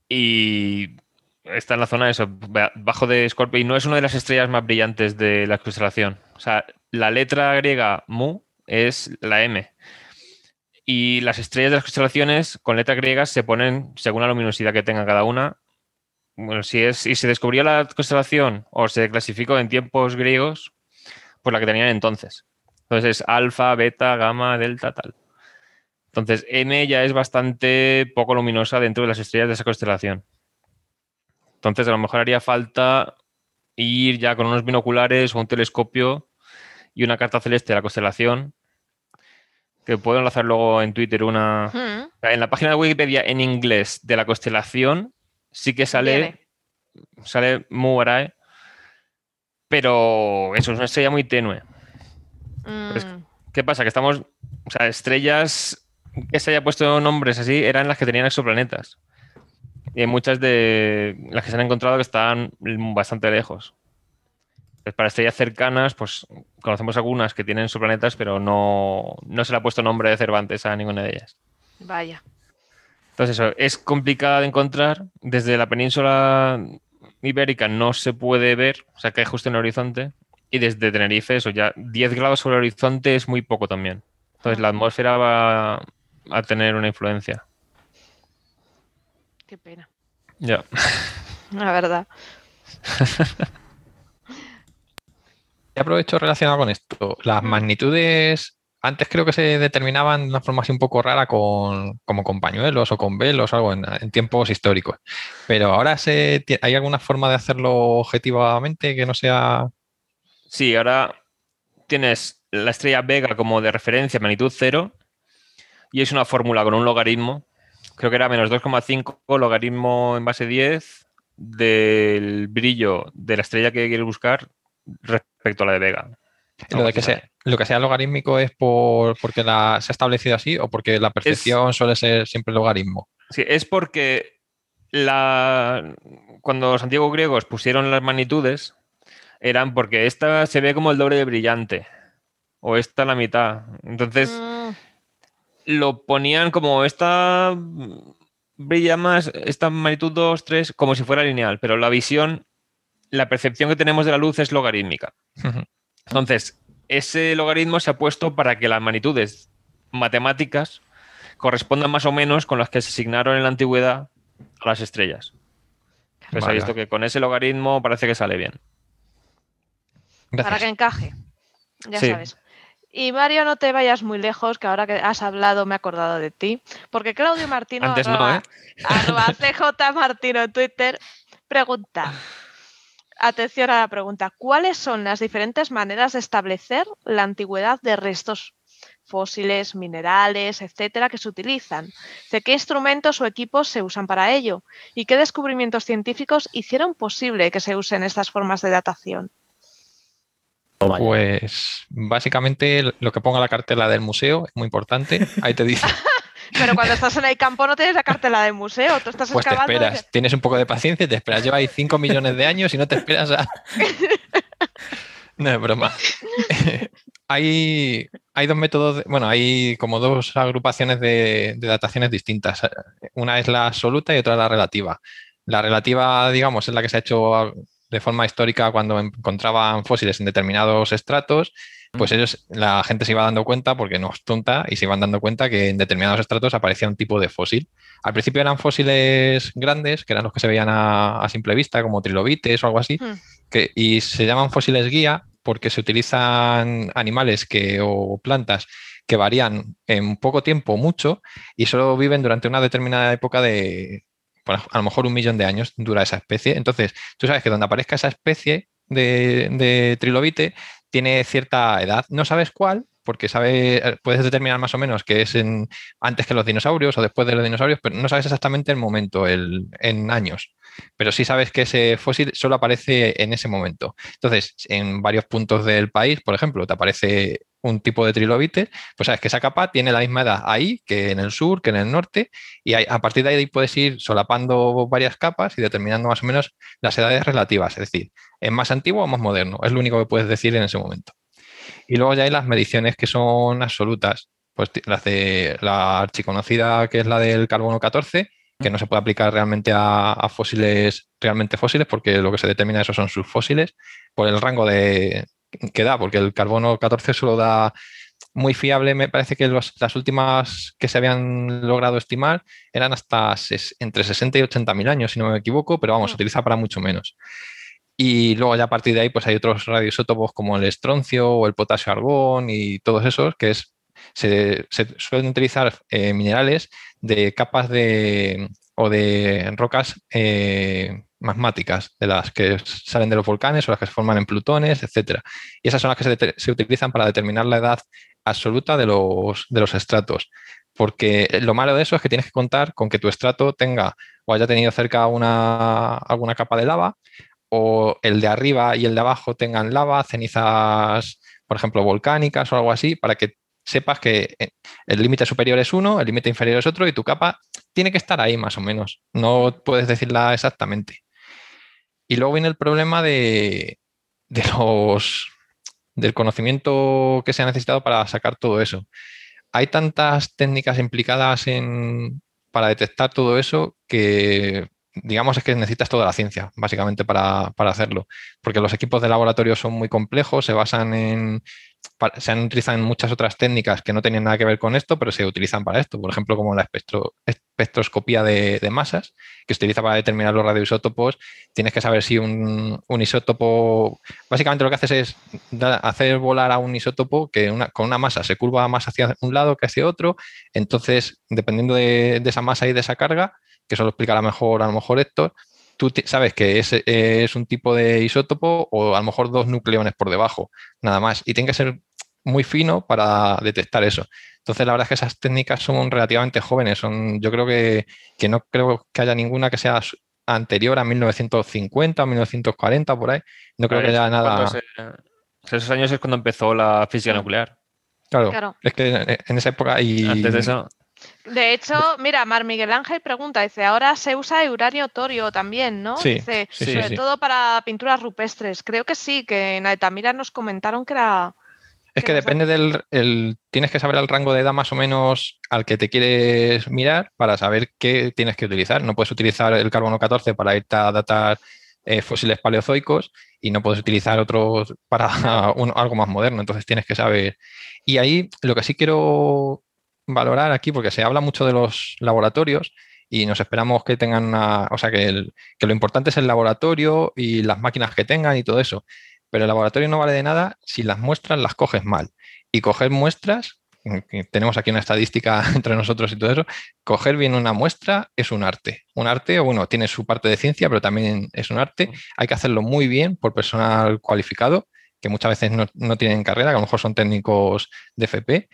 y está en la zona de eso, ba- bajo de Scorpio y no es una de las estrellas más brillantes de la constelación. O sea, la letra griega mu es la M. Y las estrellas de las constelaciones con letras griegas se ponen según la luminosidad que tenga cada una. Bueno, si es si se descubrió la constelación o se clasificó en tiempos griegos, pues la que tenían entonces. Entonces es alfa, beta, gamma, delta, tal. Entonces M ya es bastante poco luminosa dentro de las estrellas de esa constelación. Entonces a lo mejor haría falta ir ya con unos binoculares o un telescopio y una carta celeste de la constelación, que puedo enlazar luego en Twitter una... En la página de Wikipedia en inglés de la constelación sí que sale,
Viene.
sale Muarae, pero eso es una estrella muy tenue. es-
mm,
¿Qué pasa? Que estamos, o sea, estrellas que se haya puesto nombres así eran las que tenían exoplanetas. Y hay muchas de las que se han encontrado que están bastante lejos. Pues para estrellas cercanas, pues conocemos algunas que tienen exoplanetas, pero no, no se le ha puesto nombre de Cervantes a ninguna de ellas.
Vaya.
Entonces, eso es complicada de encontrar. Desde la península ibérica no se puede ver, o sea, que justo en el horizonte. Y desde Tenerife, eso ya 10 grados sobre el horizonte es muy poco también. Entonces, la atmósfera va a tener una influencia.
Qué pena.
Ya.
La verdad. (laughs)
Aprovecho relacionado con esto. Las magnitudes antes creo que se determinaban de una forma así un poco rara con, como con pañuelos o con velos algo en, en tiempos históricos. Pero ahora se, hay alguna forma de hacerlo objetivamente que no sea.
Sí, ahora tienes la estrella Vega como de referencia, magnitud cero, y es una fórmula con un logaritmo. Creo que era menos 2,5 logaritmo en base 10 del brillo de la estrella que quieres buscar respecto a la de Vega.
Lo, de que sea, lo que sea logarítmico es por, porque la, se ha establecido así o porque la percepción suele ser siempre logaritmo.
Sí, es porque la, cuando los antiguos griegos pusieron las magnitudes, eran porque esta se ve como el doble de brillante, o esta la mitad. Entonces
Mm,
lo ponían como esta brilla más esta magnitud 2, 3, como si fuera lineal, pero la visión, la percepción que tenemos de la luz es logarítmica. Entonces, ese logaritmo se ha puesto para que las magnitudes matemáticas correspondan más o menos con las que se asignaron en la antigüedad a las estrellas. Pues ha visto que con ese logaritmo parece que sale bien.
Para que encaje. Ya sabes. Y Mario, no te vayas muy lejos, que ahora que has hablado me he acordado de ti, porque Claudio Martino,
Antes no, ¿eh?
CJ Martino en Twitter, pregunta, atención a la pregunta, ¿cuáles son las diferentes maneras de establecer la antigüedad de restos fósiles, minerales, etcétera, que se utilizan? ¿De qué instrumentos o equipos se usan para ello? ¿Y qué descubrimientos científicos hicieron posible que se usen estas formas de datación?
Pues básicamente lo que ponga la cartela del museo es muy importante. Ahí te dice. (laughs)
Pero cuando estás en el campo no tienes la cartela del museo, tú estás
pues te esperas, tienes un poco de paciencia y te esperas. Lleva ahí 5 millones de años y no te esperas a. (laughs) no es broma. (laughs) hay, hay dos métodos, bueno, hay como dos agrupaciones de, de dataciones distintas. Una es la absoluta y otra la relativa. La relativa, digamos, es la que se ha hecho de forma histórica cuando encontraban fósiles en determinados estratos, pues ellos, la gente se iba dando cuenta, porque no es tonta, y se iban dando cuenta que en determinados estratos aparecía un tipo de fósil. Al principio eran fósiles grandes, que eran los que se veían a, simple vista, como trilobites o algo así, hmm. que, y se llaman fósiles guía porque se utilizan animales que, o plantas que varían en poco tiempo mucho y solo viven durante una determinada época de, a lo mejor un millón de años dura esa especie. Entonces, tú sabes que donde aparezca esa especie de, trilobite tiene cierta edad. No sabes cuál, porque sabe, puedes determinar más o menos que es en, antes que los dinosaurios o después de los dinosaurios, pero no sabes exactamente el momento, el, en años. Pero sí sabes que ese fósil solo aparece en ese momento. Entonces, en varios puntos del país, por ejemplo, te aparece un tipo de trilobite, pues sabes que esa capa tiene la misma edad ahí que en el sur, que en el norte, y a partir de ahí puedes ir solapando varias capas y determinando más o menos las edades relativas, es decir, es más antiguo o más moderno, es lo único que puedes decir en ese momento. Y luego ya hay las mediciones que son absolutas, pues las de la archiconocida que es la del carbono 14, que no se puede aplicar realmente a, a, fósiles realmente fósiles, porque lo que se determina eso son sus fósiles, por el rango de, que da, porque el carbono 14 solo da muy fiable, me parece que las últimas que se habían logrado estimar eran hasta entre 60 y 80 mil años, si no me equivoco, pero vamos, se mm. utiliza para mucho menos. Y luego ya a partir de ahí pues hay otros radioisótopos como el estroncio o el potasio argón y todos esos, que se, suelen utilizar eh, minerales de capas de, o de rocas eh, magmáticas, de las que salen de los volcanes o las que se forman en plutones, etc. Y esas son las que se, utilizan para determinar la edad absoluta de los, de los estratos. Porque lo malo de eso es que tienes que contar con que tu estrato tenga o haya tenido cerca una, alguna capa de lava, o el de arriba y el de abajo tengan lava, cenizas, por ejemplo, volcánicas o algo así, para que sepas que eh, el límite superior es uno, el límite inferior es otro y tu capa tiene que estar ahí más o menos. No puedes decirla exactamente. Y luego viene el problema de, los del conocimiento que se ha necesitado para sacar todo eso. Hay tantas técnicas implicadas en, para detectar todo eso que digamos es que necesitas toda la ciencia, básicamente, para, para, hacerlo. Porque los equipos de laboratorio son muy complejos, se basan en, se han utilizado en muchas otras técnicas que no tenían nada que ver con esto, pero se utilizan para esto. Por ejemplo, como la espectroscopía de, masas, que se utiliza para determinar los radioisótopos. Tienes que saber si un, isótopo. Básicamente lo que haces es hacer volar a un isótopo que con una masa se curva más hacia un lado que hacia otro. Entonces, dependiendo de, esa masa y de esa carga, que eso lo explicará mejor a lo mejor Héctor, tú sabes que es, es, un tipo de isótopo o a lo mejor dos nucleones por debajo, nada más. Y tiene que ser muy fino para detectar eso. Entonces, la verdad es que esas técnicas son relativamente jóvenes. Son, yo creo que, no creo que haya ninguna que sea anterior a 1950 o 1940, por ahí. No creo que haya nada.
esos años es cuando empezó la física nuclear.
Claro, claro, es que en esa época y...
Antes de eso...
De hecho, mira, Mar Miguel Ángel pregunta, dice, ahora se usa uranio torio también, ¿no?
Sí,
dice, sobre todo para pinturas rupestres. Creo que sí, que en Altamira nos comentaron que era...
Es que depende del. El, tienes que saber el rango de edad más o menos al que te quieres mirar para saber qué tienes que utilizar. No puedes utilizar el carbono 14 para irte a datar eh, fósiles paleozoicos y no puedes utilizar otros para (laughs) algo más moderno. Entonces tienes que saber. Y ahí lo que sí quiero valorar aquí, porque se habla mucho de los laboratorios y nos esperamos que tengan una. O sea, que, que lo importante es el laboratorio y las máquinas que tengan y todo eso pero el laboratorio no vale de nada si las muestras las coges mal. Y coger muestras, tenemos aquí una estadística (laughs) entre nosotros y todo eso, coger bien una muestra es un arte. Un arte, bueno, tiene su parte de ciencia, pero también es un arte. Mm. Hay que hacerlo muy bien por personal cualificado, que muchas veces no, no tienen carrera, que a lo mejor son técnicos de FP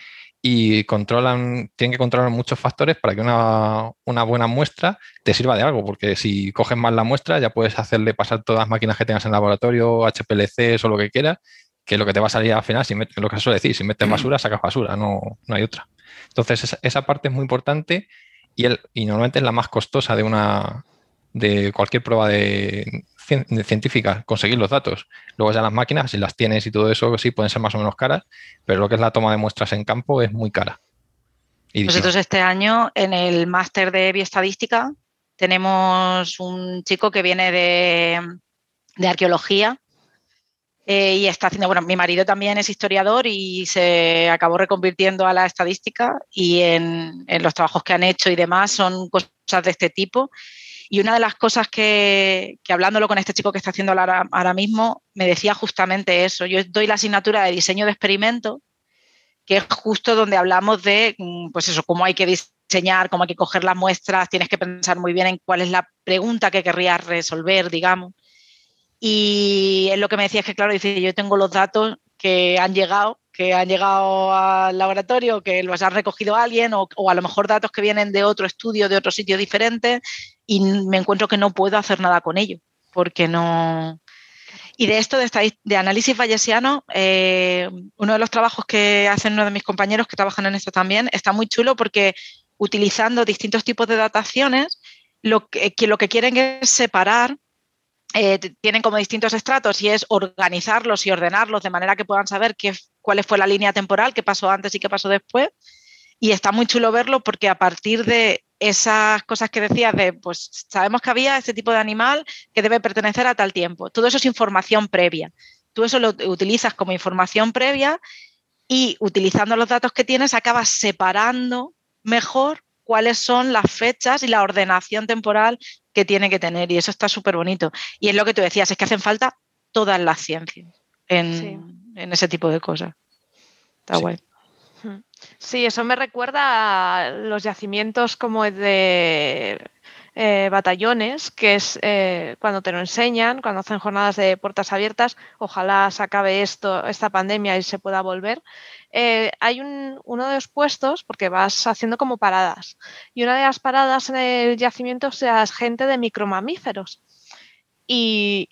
y controlan, tienen que controlar muchos factores para que una, buena muestra te sirva de algo, porque si coges mal la muestra ya puedes hacerle pasar todas las máquinas que tengas en laboratorio, HPLC o lo que quieras, que lo que te va a salir al final, si lo que suele decir, si metes basura, sacas basura, no, no hay otra. Entonces esa, parte es muy importante y, el, y normalmente es la más costosa de una de cualquier prueba de, científica, conseguir los datos. Luego ya las máquinas, si las tienes y todo eso, sí pueden ser más o menos caras, pero lo que es la toma de muestras en campo es muy cara.
Nosotros este año en el máster de bioestadística tenemos un chico que viene de, arqueología eh, y está haciendo, bueno, mi marido también es historiador y se acabó reconvirtiendo a la estadística y en, en los trabajos que han hecho y demás son cosas de este tipo y una de las cosas que, hablándolo con este chico que está haciendo ahora, ahora mismo, me decía justamente eso. Yo doy la asignatura de diseño de experimento, que es justo donde hablamos de, mm, pues eso, cómo hay que diseñar, cómo hay que coger las muestras, tienes que pensar muy bien en cuál es la pregunta que querrías resolver, digamos. Y lo que me decía es que, claro, dice, yo tengo los datos que han llegado, que han llegado al laboratorio, que los ha recogido alguien, o, o, a lo mejor datos que vienen de otro estudio, de otro sitio diferente, y me encuentro que no puedo hacer nada con ello, porque no... Y de esto, de, de análisis bayesiano, eh, uno de los trabajos que hacen uno de mis compañeros que trabajan en esto también, está muy chulo porque utilizando distintos tipos de dataciones, lo que, lo que quieren es separar eh, tienen como distintos estratos y es organizarlos y ordenarlos de manera que puedan saber qué, cuál fue la línea temporal, qué pasó antes y qué pasó después. Y está muy chulo verlo porque a partir de esas cosas que decías de, pues sabemos que había este tipo de animal que debe pertenecer a tal tiempo. Todo eso es información previa. Tú eso lo utilizas como información previa y utilizando los datos que tienes acabas separando mejor cuáles son las fechas y la ordenación temporal que tiene que tener. Y eso está súper bonito. Y es lo que tú decías, es que hacen falta todas las ciencias en, ese tipo de cosas. Está guay.
Sí, eso me recuerda a los yacimientos como de eh, batallones, que es eh, cuando te lo enseñan, cuando hacen jornadas de puertas abiertas, ojalá se acabe esto, esta pandemia y se pueda volver. Eh, hay uno de los puestos, porque vas haciendo como paradas, y una de las paradas en el yacimiento es gente de micromamíferos. Y,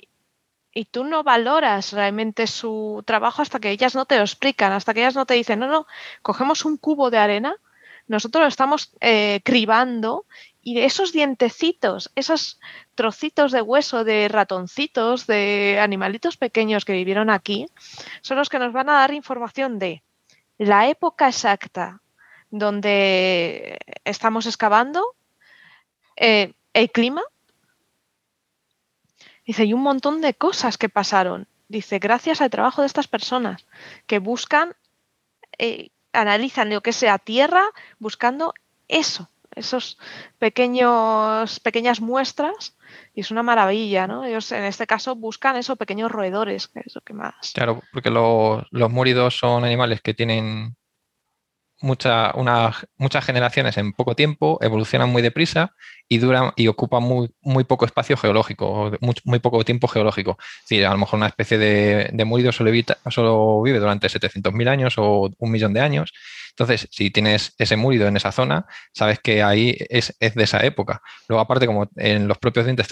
y tú no valoras realmente su trabajo hasta que ellas no te lo explican, hasta que ellas no te dicen, no, no, cogemos un cubo de arena, nosotros lo estamos eh, cribando y esos dientecitos, esos trocitos de hueso de ratoncitos, de animalitos pequeños que vivieron aquí, son los que nos van a dar información de la época exacta donde estamos excavando, eh, el clima, Dice, hay un montón de cosas que pasaron. Dice, gracias al trabajo de estas personas que buscan, eh, analizan lo que sea tierra, buscando eso, esos pequeños, pequeñas muestras, y es una maravilla, ¿no? Ellos en este caso buscan esos pequeños roedores, que es lo que más.
Claro, porque los múridos son animales que tienen mucha, muchas generaciones en poco tiempo, evolucionan muy deprisa y duran y ocupan muy, muy poco espacio geológico, muy, muy poco tiempo geológico. Es a lo mejor una especie de, de múrido solo, solo vive durante 700.000 años o un millón de años entonces, si tienes ese múrido en esa zona, sabes que ahí es, de esa época. Luego, aparte, como en los propios dientes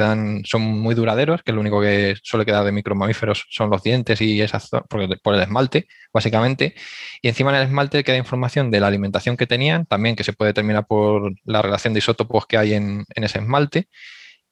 son muy duraderos, que lo único que suele quedar de micromamíferos son los dientes y esas por el esmalte, básicamente. Y encima en el esmalte queda información de la alimentación que tenían, también que se puede determinar por la relación de isótopos que hay en, ese esmalte.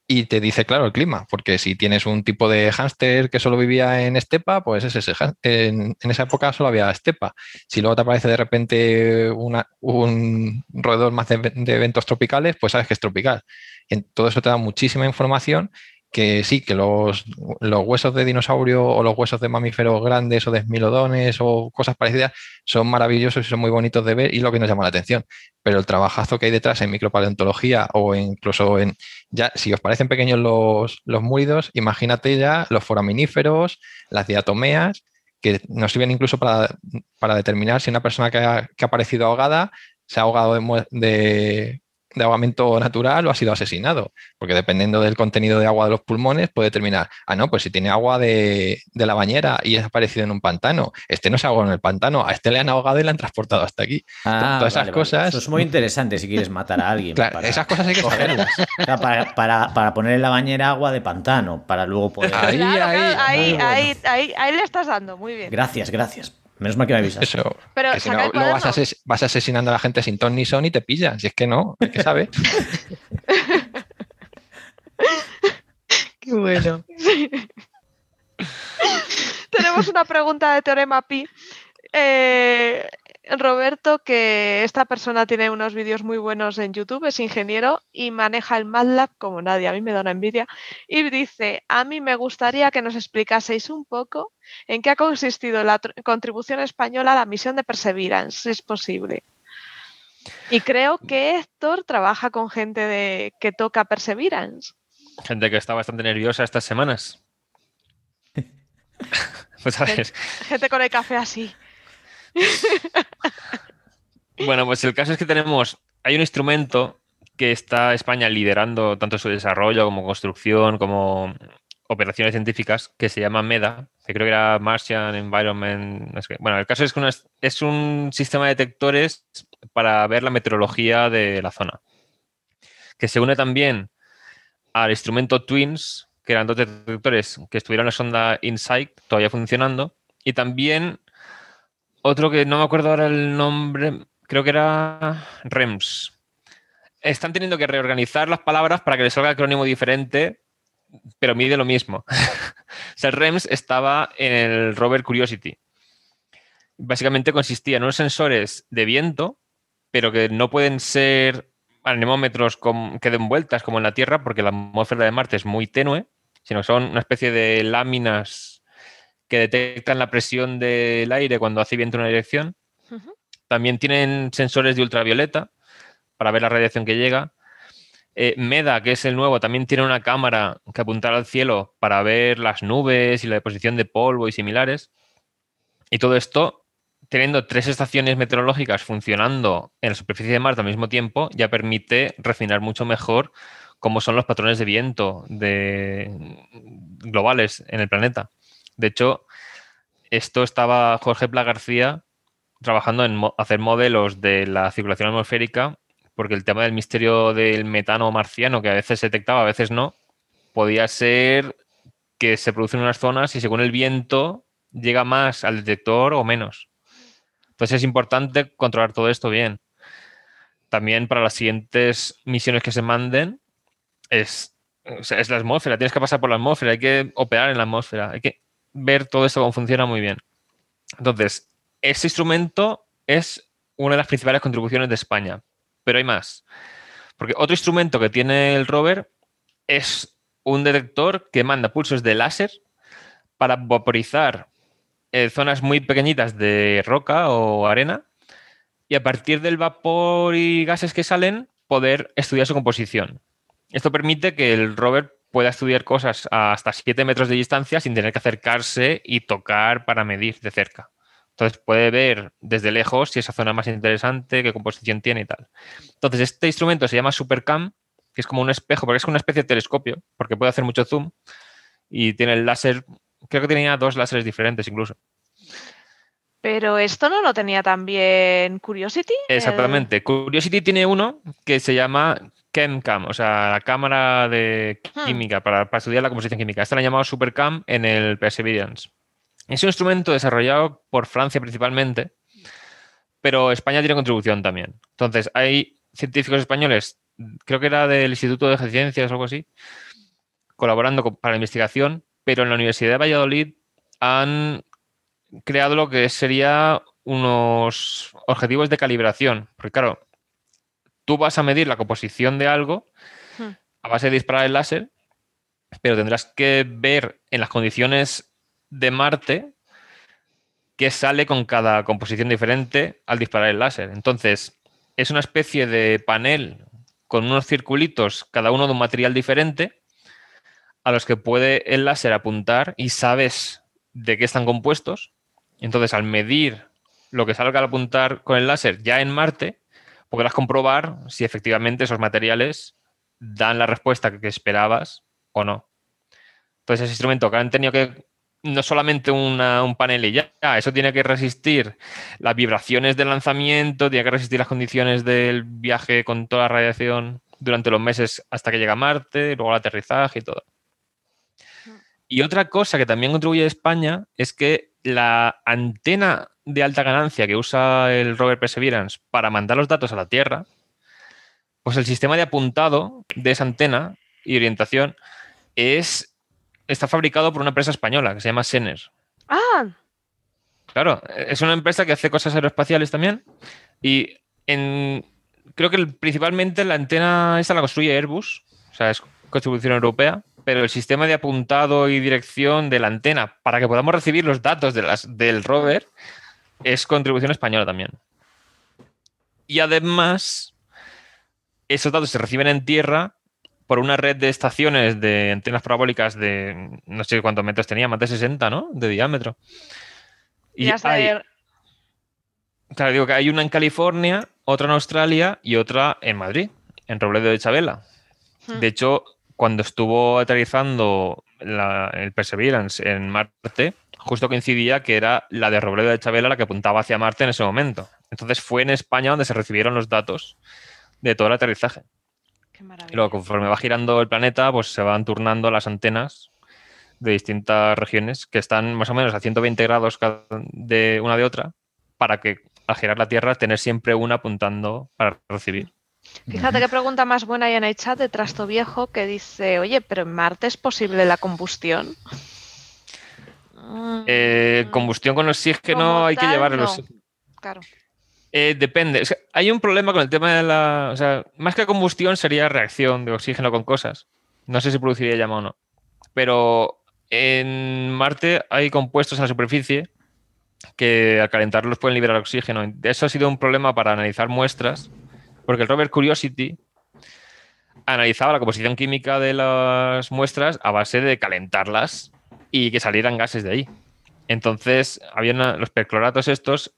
y te dice, claro, el clima, porque si tienes un tipo de hámster que solo vivía en estepa, pues es ese, en, en, esa época solo había estepa. Si luego te aparece de repente un roedor más de, de, eventos tropicales, pues sabes que es tropical. Y todo eso te da muchísima información que sí, que los, los, huesos de dinosaurio o los huesos de mamíferos grandes o de esmilodones o cosas parecidas son maravillosos y son muy bonitos de ver y lo que nos llama la atención. Pero el trabajazo que hay detrás en micropaleontología o incluso en, ya, si os parecen pequeños los, los múridos, imagínate ya los foraminíferos, las diatomeas, que nos sirven incluso para, para determinar si una persona que ha, aparecido ahogada se ha ahogado de, de de ahogamiento natural o ha sido asesinado, porque dependiendo del contenido de agua de los pulmones puede determinar, ah, no, pues si tiene agua de, de la bañera y es aparecido en un pantano, este no se ahogó en el pantano, a este le han ahogado y le han transportado hasta aquí.
Ah,
Todas esas
vale,
cosas...
vale. Eso es muy interesante si quieres matar a alguien.
Claro,
para-
esas cosas hay que saberlas.
O sea, para, para- para poner en la bañera agua de pantano, para luego poder...
Ahí, (laughs)
Claro,
ahí,
claro, ahí,
bueno.
ahí, ahí, ahí le estás dando, muy bien.
Gracias, gracias. Menos mal que me avisas.
Eso.
Pero
que si no, luego vas,
cuaderno.
ases- vas asesinando a la gente sin ton ni son y te pillan. Si es que no, hay que saber. (laughs)
Qué bueno.
Tenemos una pregunta de Teorema Pi. Eh, Roberto, que esta persona tiene unos vídeos muy buenos en YouTube, es ingeniero y maneja el MATLAB como nadie, a mí me da una envidia, y dice, a mí me gustaría que nos explicaseis un poco en qué ha consistido la tr- contribución española a la misión de Perseverance, si es posible. Y creo que Héctor trabaja con gente de, que toca Perseverance.
Gente que está bastante nerviosa estas semanas. (laughs) (laughs) pues a ver,
Gente con el café así.
Bueno, pues el caso es que tenemos, hay un instrumento que está España liderando tanto su desarrollo como construcción, como operaciones científicas, que se llama MEDA, que creo que era Martian Environment. Bueno, el caso es que es un sistema de detectores para ver la meteorología de la zona, que se une también al instrumento TWINS, que eran dos detectores que estuvieron en la sonda InSight, todavía funcionando, y también otro que no me acuerdo ahora el nombre, creo que era REMS. Están teniendo que reorganizar las palabras para que les salga acrónimo diferente, pero mide lo mismo. (laughs) o sea, el REMS estaba en el rover Curiosity. Básicamente consistía en unos sensores de viento, pero que no pueden ser anemómetros que den vueltas como en la Tierra, porque la atmósfera de Marte es muy tenue, sino que son una especie de láminas que detectan la presión del aire cuando hace viento en una dirección. También tienen sensores de ultravioleta para ver la radiación que llega. Eh, MEDA, que es el nuevo, también tiene una cámara que apuntará al cielo para ver las nubes y la deposición de polvo y similares. Y todo esto, teniendo tres estaciones meteorológicas funcionando en la superficie de Marte al mismo tiempo, ya permite refinar mucho mejor cómo son los patrones de viento de, globales en el planeta. De hecho, esto estaba Jorge Pla García trabajando en hacer modelos de la circulación atmosférica, porque el tema del misterio del metano marciano, que a veces se detectaba, a veces no, podía ser que se produce en unas zonas y según el viento llega más al detector o menos. Entonces es importante controlar todo esto bien. También para las siguientes misiones que se manden es, es la atmósfera, tienes que pasar por la atmósfera, hay que operar en la atmósfera, hay que ver todo esto cómo funciona muy bien. Entonces, este instrumento es una de las principales contribuciones de España, pero hay más. Porque otro instrumento que tiene el rover es un detector que manda pulsos de láser para vaporizar eh, zonas muy pequeñitas de roca o arena y a partir del vapor y gases que salen poder estudiar su composición. Esto permite que el rover pueda estudiar cosas a hasta 7 metros de distancia sin tener que acercarse y tocar para medir de cerca. Entonces puede ver desde lejos si esa zona es más interesante, qué composición tiene y tal. Entonces este instrumento se llama Supercam, que es como un espejo, porque es una especie de telescopio, porque puede hacer mucho zoom y tiene el láser, creo que tenía dos láseres diferentes incluso.
Pero esto no lo tenía también Curiosity. El-
Exactamente. Curiosity tiene uno que se llama ChemCam, o sea, la cámara de
Hmm.
química para, para estudiar la composición química. Esta la han llamado Supercam en el Perseverance. Es un instrumento desarrollado por Francia principalmente, pero España tiene contribución también. Entonces, hay científicos españoles, creo que era del Instituto de Ciencias o algo así, colaborando con- para la investigación, pero en la Universidad de Valladolid han creado lo que sería unos objetivos de calibración. Porque claro, tú vas a medir la composición de algo
Hmm.
a base de disparar el láser, pero tendrás que ver en las condiciones de Marte qué sale con cada composición diferente al disparar el láser. Entonces, es una especie de panel con unos circulitos, cada uno de un material diferente, a los que puede el láser apuntar y sabes de qué están compuestos. Entonces, al medir lo que salga al apuntar con el láser ya en Marte, podrás comprobar si efectivamente esos materiales dan la respuesta que esperabas o no. Entonces, ese instrumento que han tenido que no solamente una- un panel y ya, eso tiene que resistir las vibraciones del lanzamiento, tiene que resistir las condiciones del viaje con toda la radiación durante los meses hasta que llega a Marte, luego el aterrizaje y todo. Y otra cosa que también contribuye España es que la antena de alta ganancia que usa el rover Perseverance para mandar los datos a la Tierra, pues el sistema de apuntado de esa antena y orientación es, está fabricado por una empresa española que se llama Sener.
Ah,
Claro, es una empresa que hace cosas aeroespaciales también. Y en, creo que el- principalmente la antena esta la construye Airbus, o sea, es contribución europea, pero el sistema de apuntado y dirección de la antena para que podamos recibir los datos de las, del rover es contribución española también. Y además, esos datos se reciben en tierra por una red de estaciones de antenas parabólicas de no sé cuántos metros tenía, más de 60, ¿no? De diámetro.
y de-
hay- Claro, digo que hay una en California, otra en Australia y otra en Madrid, en Robledo de Chabela.
Hmm.
De hecho, cuando estuvo aterrizando la- el Perseverance en Marte, justo coincidía que era la de Robledo de Chabela la que apuntaba hacia Marte en ese momento. Entonces fue en España donde se recibieron los datos de todo el aterrizaje.
Qué maravilla.
Y luego, conforme va girando el planeta, pues se van turnando las antenas de distintas regiones que están más o menos a 120 grados cada- de una de otra para que al girar la Tierra tener siempre una apuntando para recibir.
Fíjate qué pregunta más buena hay en el chat de Trasto Viejo que dice, oye, pero en Marte es posible la combustión.
Eh, combustión con oxígeno hay que llevar
no. Claro.
Eh, depende. O sea, hay un problema con el tema de la. O sea, más que combustión sería reacción de oxígeno con cosas. No sé si produciría llama o no. Pero en Marte hay compuestos en la superficie que al calentarlos pueden liberar oxígeno. Eso ha sido un problema para analizar muestras, porque el rover Curiosity analizaba la composición química de las muestras a base de calentarlas y que salieran gases de ahí. Entonces, había una- los percloratos estos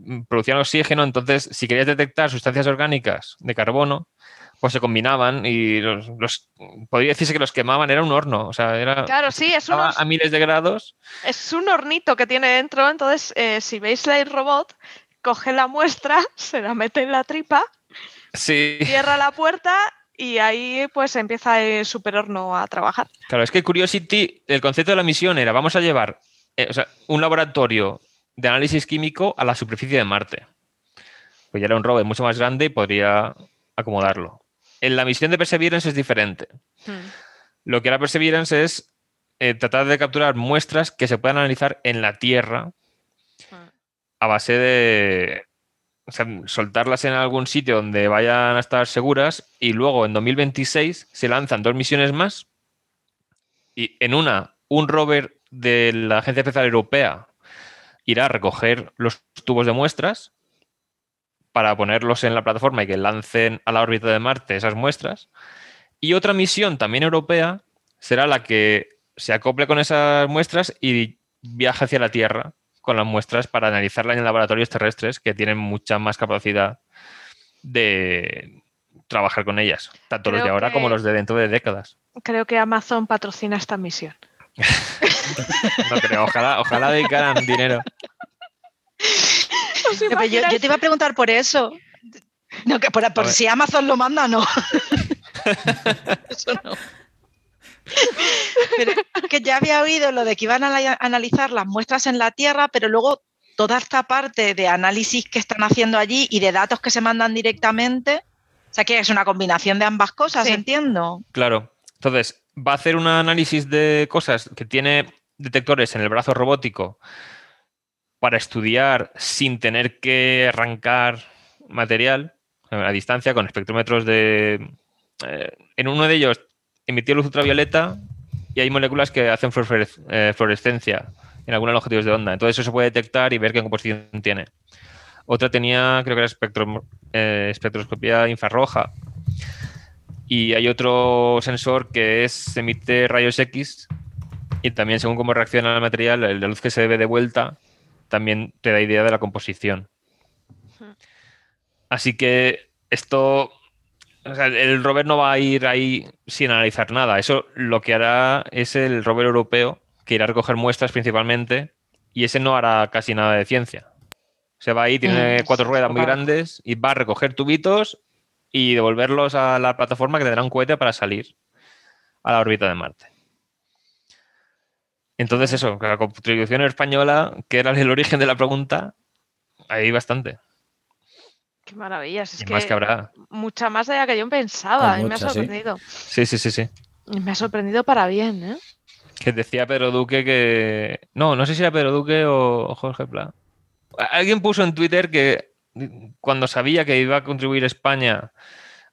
mm, producían oxígeno, entonces si querías detectar sustancias orgánicas de carbono, pues se combinaban y los, los- podría decirse que los quemaban, era un horno, o sea, era
Claro, sí, es, unos-
a miles de grados.
es un hornito que tiene dentro, entonces eh, si veis la robot, coge la muestra, (laughs) se la mete en la tripa,
Sí,
cierra la puerta y ahí pues empieza el superhorno a trabajar.
claro, es que Curiosity, el concepto de la misión era, vamos a llevar eh, o sea, un laboratorio de análisis químico a la superficie de Marte. Pues ya era un rover mucho más grande y podría acomodarlo. En la misión de Perseverance es diferente.
Hmm.
Lo que hará Perseverance es eh, tratar de capturar muestras que se puedan analizar en la Tierra
Hmm.
a base de o sea, soltarlas en algún sitio donde vayan a estar seguras y luego en 2026 se lanzan dos misiones más y en una un rover de la Agencia Espacial Europea irá a recoger los tubos de muestras para ponerlos en la plataforma y que lancen a la órbita de Marte esas muestras. Y otra misión también europea será la que se acople con esas muestras y viaje hacia la Tierra con las muestras para analizarlas en laboratorios terrestres que tienen mucha más capacidad de trabajar con ellas, tanto los de ahora
que-
como los de dentro de décadas.
Creo que Amazon patrocina esta misión. (laughs)
No creo, ojalá, ojalá dedicaran dinero. (laughs)
¿Os
Pero yo, te iba a preguntar por eso. No, que por, si Amazon lo manda, no. (laughs) Eso no. Pero que ya había oído lo de que iban a la- analizar las muestras en la Tierra, pero luego toda esta parte de análisis que están haciendo allí y de datos que se mandan directamente, o sea que es una combinación de ambas cosas,
Sí.
entiendo.
Claro. Entonces, va a hacer un análisis de cosas que tiene detectores en el brazo robótico para estudiar sin tener que arrancar material a distancia con espectrómetros de... eh, en uno de ellos emitió luz ultravioleta y hay moléculas que hacen eh, fluorescencia en algunos objetivos de onda. Entonces eso se puede detectar y ver qué composición tiene. Otra tenía, creo que era espectro- eh, espectroscopía infrarroja. Y hay otro sensor que es, emite rayos X y también según cómo reacciona el material, la luz que se ve de vuelta, también te da idea de la composición. Así que esto, o sea, el rover no va a ir ahí sin analizar nada. Eso lo que hará es el rover europeo, que irá a recoger muestras principalmente, y ese no hará casi nada de ciencia. Se va ahí, tiene
Mm,
cuatro ruedas muy grandes y va a recoger tubitos y devolverlos a la plataforma que tendrá un cohete para salir a la órbita de Marte. Entonces eso, la contribución española, que era el origen de la pregunta, hay bastante.
Qué maravillas. Es
Y
que,
más que habrá.
mucha más de la que yo pensaba.
Hay
y me ha sorprendido.
Sí, sí, sí, sí.
Y me ha sorprendido para bien, ¿eh?
Que decía Pedro Duque que. No, no sé si era Pedro Duque o Jorge Pla. Alguien puso en Twitter que cuando sabía que iba a contribuir España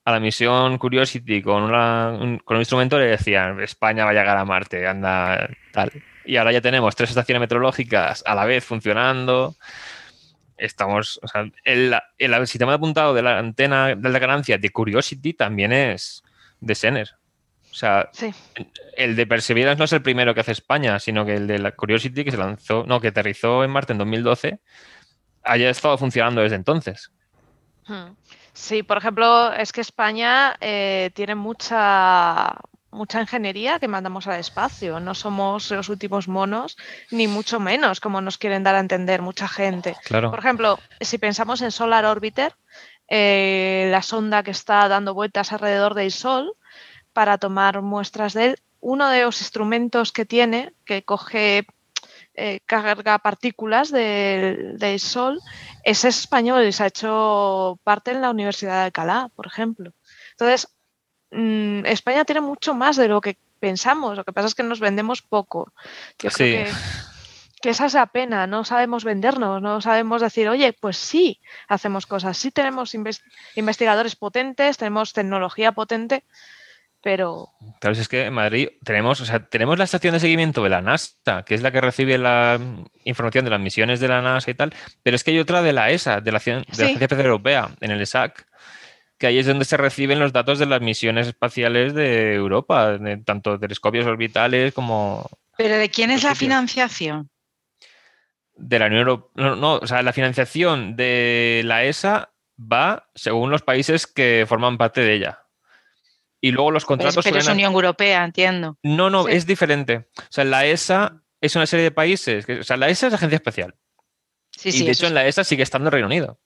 a la misión Curiosity con, una- un, con un instrumento, le decían: España va a llegar a Marte, anda tal. Y ahora ya tenemos tres estaciones meteorológicas a la vez funcionando. Estamos. O sea, el, el sistema de apuntado de la antena de alta ganancia de Curiosity también es de Sener. O sea,
Sí.
el de Perseverance no es el primero que hace España, sino que el de la Curiosity que se lanzó, no, que aterrizó en Marte en 2012, haya estado funcionando desde entonces.
Hmm. Sí, por ejemplo, es que España eh, tiene mucha, mucha ingeniería que mandamos al espacio. No somos los últimos monos, ni mucho menos, como nos quieren dar a entender mucha gente.
Claro.
Por ejemplo, si pensamos en Solar Orbiter, eh, la sonda que está dando vueltas alrededor del Sol para tomar muestras de él, uno de los instrumentos que tiene, que coge, eh, carga partículas del, del Sol, es español y se ha hecho parte en la Universidad de Alcalá, por ejemplo. Entonces, mm, España tiene mucho más de lo que pensamos, lo que pasa es que nos vendemos poco. Yo
Sí.
creo que, que esa es la pena, no sabemos vendernos, no sabemos decir, oye, pues sí, hacemos cosas, sí tenemos inves- investigadores potentes, tenemos tecnología potente, pero
Claro, si es que en Madrid tenemos, o sea, tenemos la estación de seguimiento de la NASA, que es la que recibe la información de las misiones de la NASA y tal, pero es que hay otra de la ESA, de la, Cien- de la
Sí.
Agencia Espacial Europea, en el ESAC, que ahí es donde se reciben los datos de las misiones espaciales de Europa, de tanto telescopios orbitales como
¿Pero de quién es la financiación?
de la Unión Europea. No, no, o sea, la financiación de la ESA va según los países que forman parte de ella. Y luego los
Pues,
contratos
pero es Unión Europea, entiendo.
No, no,
Sí.
es diferente. O sea, la ESA es una serie de países. que- o sea, la ESA es agencia especial.
Sí,
y
sí,
de hecho, en la ESA sigue estando el Reino Unido.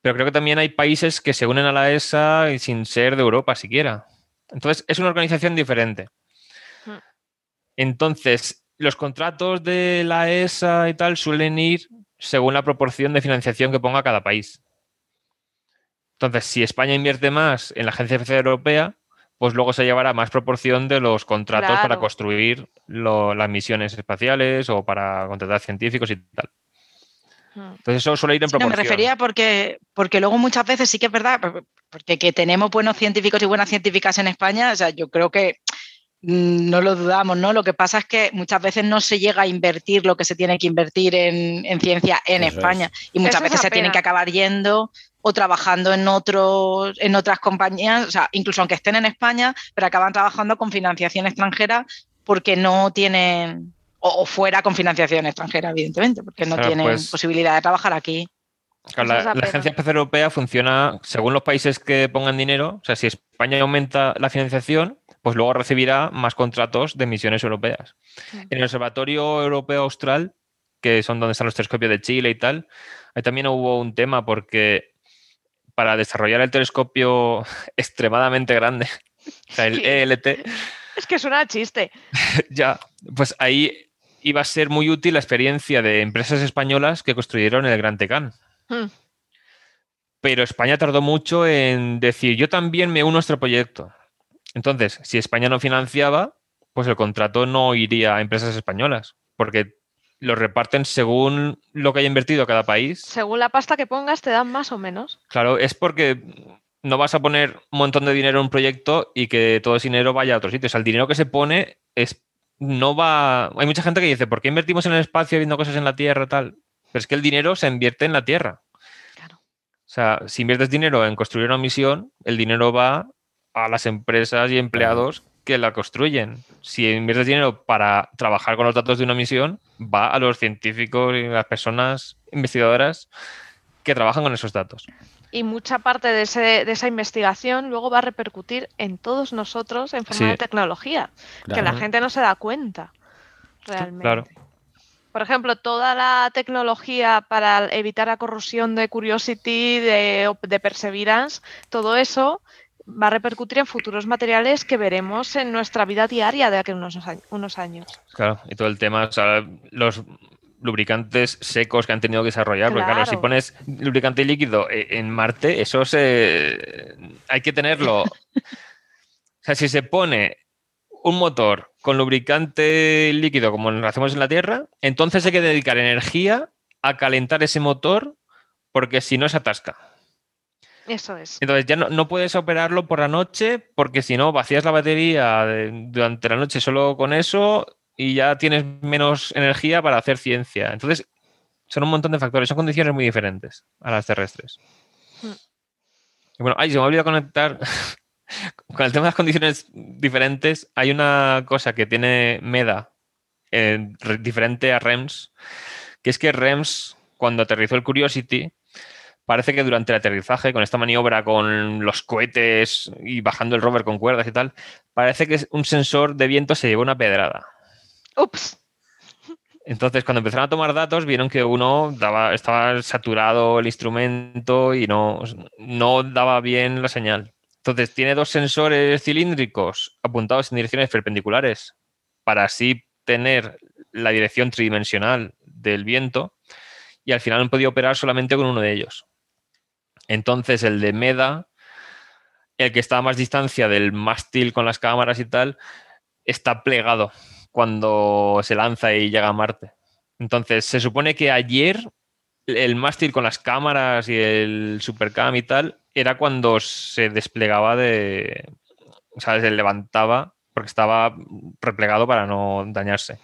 Pero creo que también hay países que se unen a la ESA y sin ser de Europa siquiera. Entonces, es una organización diferente.
Hmm.
Entonces, los contratos de la ESA y tal suelen ir según la proporción de financiación que ponga cada país. Entonces, si España invierte más en la Agencia Espacial Europea, pues luego se llevará más proporción de los contratos para construir lo- las misiones espaciales o para contratar científicos y tal.
Mm,
Entonces, eso suele ir en
Sí, no,
proporción.
me refería porque, porque luego muchas veces sí que es verdad, por- porque que tenemos buenos científicos y buenas científicas en España, o sea, yo creo que mm, no lo dudamos, ¿no? Lo que pasa es que muchas veces no se llega a invertir lo que se tiene que invertir en, en ciencia en
Eso
España y muchas
Eso
veces se tienen que acabar yendo o trabajando en otros en otras compañías, o sea, incluso aunque estén en España, pero acaban trabajando con financiación extranjera porque no tienen o, fuera con financiación extranjera, evidentemente, porque no
Claro,
tienen
pues-
posibilidad de trabajar aquí.
Claro, la. Agencia Espacial Europea funciona según los países que pongan dinero. O sea, si España aumenta la financiación, pues luego recibirá más contratos de misiones europeas. En el Observatorio Europeo Austral, que son donde están los telescopios de Chile y tal, ahí también hubo un tema porque para desarrollar el telescopio (laughs) extremadamente grande, (laughs) o sea, el. (laughs) ELT,
es que suena a chiste.
ya, pues ahí iba a ser muy útil la experiencia de empresas españolas que construyeron el Gran Tecán.
Mm,
pero España tardó mucho en decir, yo también me uno a este proyecto. Entonces, si España no financiaba, pues el contrato no iría a empresas españolas, porque lo reparten según lo que haya invertido cada país.
Según la pasta que pongas, te dan más o menos.
Claro, es porque no vas a poner un montón de dinero en un proyecto y que todo ese dinero vaya a otro sitio. O sea, el dinero que se pone es no va. Hay mucha gente que dice, ¿por qué invertimos en el espacio viendo cosas en la Tierra tal? Pero es que el dinero se invierte en la Tierra.
Claro.
O sea, si inviertes dinero en construir una misión, el dinero va a las empresas y empleados que la construyen. Si inviertes dinero para trabajar con los datos de una misión, va a los científicos y las personas investigadoras que trabajan con esos datos.
Y mucha parte de, ese- de esa investigación luego va a repercutir en todos nosotros en forma
Sí.
de tecnología, que la gente no se da cuenta realmente.
claro.
Por ejemplo, toda la tecnología para evitar la corrosión de Curiosity, de, de Perseverance, todo eso va a repercutir en futuros materiales que veremos en nuestra vida diaria de aquí a unos, a- unos años.
Claro, y todo el tema, o sea, los lubricantes secos que han tenido que desarrollar, porque claro, si pones lubricante líquido e- en Marte, eso se hay que tenerlo. (laughs) O sea, si se pone un motor con lubricante líquido como lo hacemos en la Tierra, entonces hay que dedicar energía a calentar ese motor porque si no se atasca.
Eso es.
Entonces ya no, no puedes operarlo por la noche porque si no vacías la batería de- durante la noche solo con eso y ya tienes menos energía para hacer ciencia. Entonces son un montón de factores, son condiciones muy diferentes a las terrestres.
Hmm.
Y bueno, ay, se me ha olvidado conectar (laughs) con el tema de las condiciones diferentes. Hay una cosa que tiene MEDA eh, re- diferente a REMS, que es que REMS, cuando aterrizó el Curiosity, parece que durante el aterrizaje, con esta maniobra con los cohetes y bajando el rover con cuerdas y tal, parece que un sensor de viento se llevó una pedrada.
Ups.
Entonces, cuando empezaron a tomar datos, vieron que uno estaba saturado el instrumento y no, no daba bien la señal. Entonces, tiene dos sensores cilíndricos apuntados en direcciones perpendiculares para así tener la dirección tridimensional del viento y al final han podido operar solamente con uno de ellos. Entonces, el de MEDA, el que está a más distancia del mástil con las cámaras y tal, está plegado cuando se lanza y llega a Marte. Entonces, se supone que ayer el mástil con las cámaras y el supercam y tal era cuando se desplegaba de. O sea, se levantaba porque estaba replegado para no dañarse.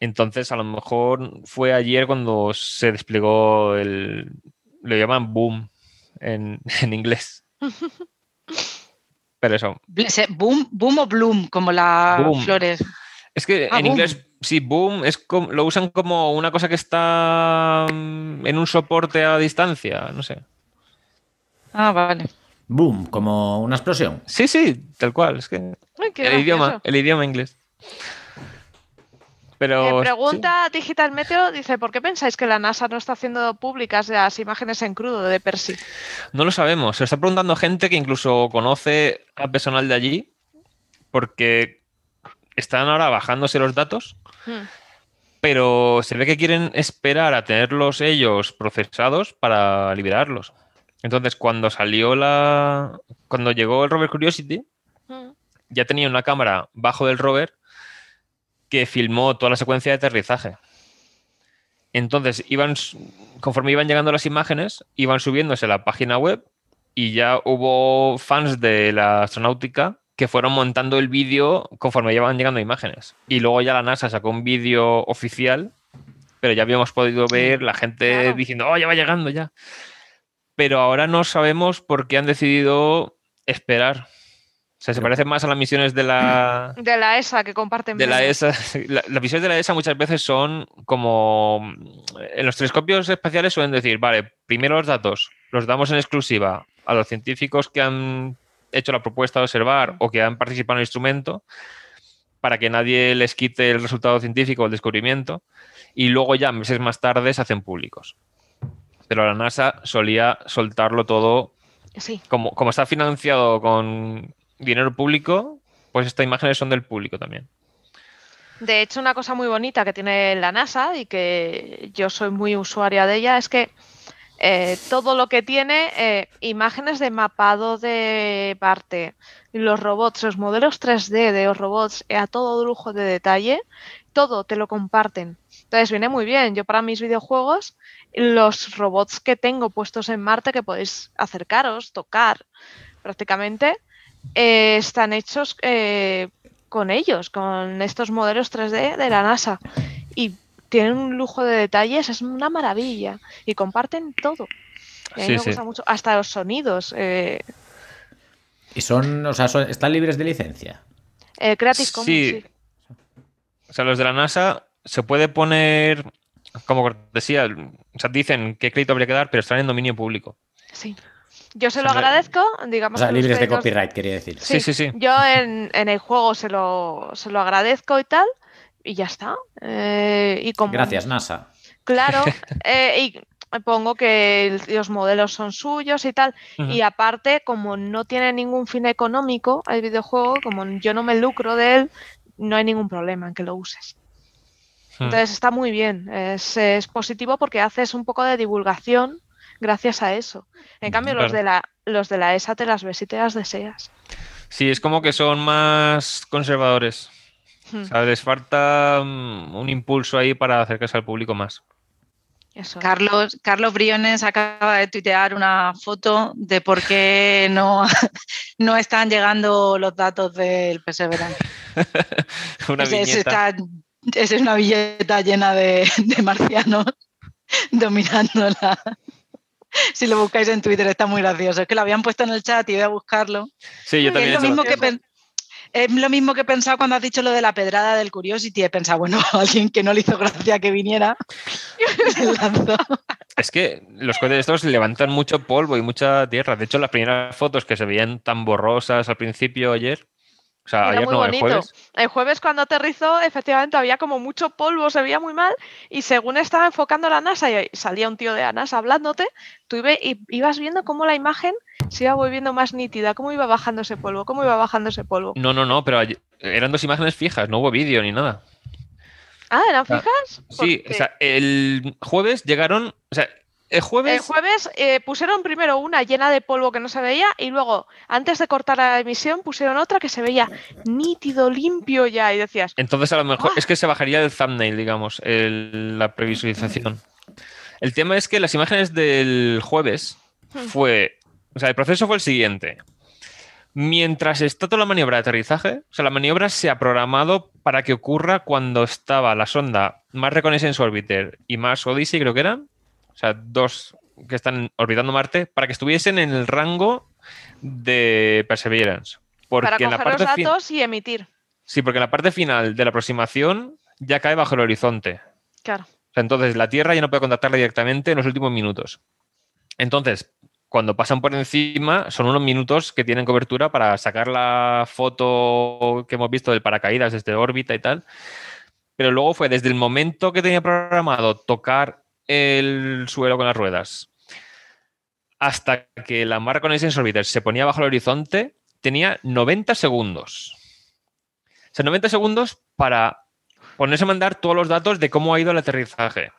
Entonces, a lo mejor fue ayer cuando se desplegó el. Lo llaman boom en, (laughs) en inglés. (laughs) Pero eso,
Boom, boom o bloom, como las
Boom.
flores.
Es que
Ah,
en
boom.
inglés, sí, boom, es com- lo usan como una cosa que está mm, en un soporte a distancia, no sé.
Ah, vale.
Boom, como una explosión.
Sí, sí, tal cual, es que
Ay,
el idioma, el idioma inglés. Pero
Eh,
sí,
pregunta Digital Meteo, dice, ¿por qué pensáis que la NASA no está haciendo públicas las imágenes en crudo de Percy?
no lo sabemos. Se lo está preguntando gente que incluso conoce a personal de allí, porque están ahora bajándose los datos,
Hmm.
pero se ve que quieren esperar a tenerlos ellos procesados para liberarlos. Entonces, cuando salió la. Cuando llegó el rover Curiosity,
Hmm.
ya tenía una cámara bajo del rover que filmó toda la secuencia de aterrizaje. Entonces, iban, conforme iban llegando las imágenes, iban subiéndose a la página web y ya hubo fans de la astronáutica que fueron montando el vídeo conforme iban llegando imágenes. Y luego ya la NASA sacó un vídeo oficial, pero ya habíamos podido ver la gente
Claro.
diciendo, oh, ya va llegando ya. Pero ahora no sabemos por qué han decidido esperar. O sea, se parecen más a las misiones de la,
De la ESA que comparten.
de la. ESA. (laughs) la- las misiones de la ESA muchas veces son como. En los telescopios espaciales suelen decir, vale, primero los datos los damos en exclusiva a los científicos que han hecho la propuesta de observar o que han participado en el instrumento para que nadie les quite el resultado científico o el descubrimiento y luego ya meses más tarde se hacen públicos. Pero la NASA solía soltarlo todo
Sí.
como, como está financiado con dinero público, pues estas imágenes son del público también.
De hecho, una cosa muy bonita que tiene la NASA y que yo soy muy usuaria de ella es que eh, todo lo que tiene, eh, imágenes de mapado de parte, los robots, los modelos 3D de los robots a todo lujo de detalle, todo te lo comparten. Entonces viene muy bien. Yo para mis videojuegos, los robots que tengo puestos en Marte, que podéis acercaros, tocar prácticamente, eh, están hechos con ellos, con estos modelos 3D de la NASA. Y tienen un lujo de detalles, es una maravilla. Y comparten todo. Y a mí me gusta mucho. Hasta los sonidos. Eh.
¿Y son, o sea, están libres de licencia?
Eh, Creative Commons, sí.
O sea, los de la NASA se puede poner, como decía, o sea, dicen qué crédito habría que dar, pero están en dominio público.
Sí. Yo se lo agradezco, digamos.
O sea, libres de copyright, quería decir.
Sí, sí, sí.
Yo en, en, el juego se lo, se lo agradezco y tal, y ya está. Eh, y como,
Gracias, NASA.
Claro, (laughs) eh, y pongo que los modelos son suyos y tal. Y aparte, como no tiene ningún fin económico el videojuego, como yo no me lucro de él, no hay ningún problema en que lo uses. Hmm. Entonces está muy bien, es, es, positivo porque haces un poco de divulgación gracias a eso. En cambio, los, de la, los de la ESA te las ves y te las deseas.
Sí, es como que son más conservadores. O sea, les falta mm, un impulso ahí para acercarse al público más.
Carlos, Carlos Briones acaba de tuitear una foto de por qué no, (laughs) no están llegando los datos del Perseverance. (laughs)
una
es una billeta llena de, marcianos (laughs) dominándola. (laughs) Si lo buscáis en Twitter está muy gracioso. Es que lo habían puesto en el chat y voy a buscarlo.
Sí, yo también.
Es lo mismo que, es lo mismo que he pensado cuando has dicho lo de la pedrada del Curiosity. He pensado, bueno, (laughs) alguien que no le hizo gracia que viniera, (laughs)
Es que los cohetes estos levantan mucho polvo y mucha tierra. De hecho, las primeras fotos que se veían tan borrosas al principio ayer, o sea, ayer no, el jueves.
El jueves cuando aterrizó, efectivamente había como mucho polvo, se veía muy mal, y según estaba enfocando la NASA y salía un tío de la NASA hablándote, tú ibas viendo cómo la imagen se iba volviendo más nítida, cómo iba bajando ese polvo, cómo iba bajando ese polvo.
No, no, no, pero eran dos imágenes fijas, no hubo vídeo ni nada.
Ah, ¿eran fijas?
Sí, o sea, el jueves llegaron, o sea, el jueves...
El jueves eh, pusieron primero una llena de polvo que no se veía y luego, antes de cortar la emisión, pusieron otra que se veía nítido, limpio ya y decías...
Entonces a lo mejor ¡Ah! es que se bajaría el thumbnail, digamos, la previsualización. El tema es que las imágenes del jueves hmm. fue o sea, el proceso fue el siguiente. Mientras está toda la maniobra de aterrizaje, o sea, la maniobra se ha programado para que ocurra cuando estaba la sonda Mars Reconnaissance Orbiter y Mars Odyssey, creo que eran, o sea, dos que están orbitando Marte, para que estuviesen en el rango de Perseverance.
Porque para coger la parte los datos y emitir.
Sí, porque en la parte final de la aproximación ya cae bajo el horizonte.
Claro.
O sea, entonces la Tierra ya no puede contactarla directamente en los últimos minutos. Entonces, cuando pasan por encima son unos minutos que tienen cobertura para sacar la foto que hemos visto del paracaídas desde órbita y tal. Pero luego fue desde el momento que tenía programado tocar el suelo con las ruedas hasta que la marca con ese Orbiter se ponía bajo el horizonte, tenía 90 segundos. O sea, 90 segundos para ponerse a mandar todos los datos de cómo ha ido el aterrizaje.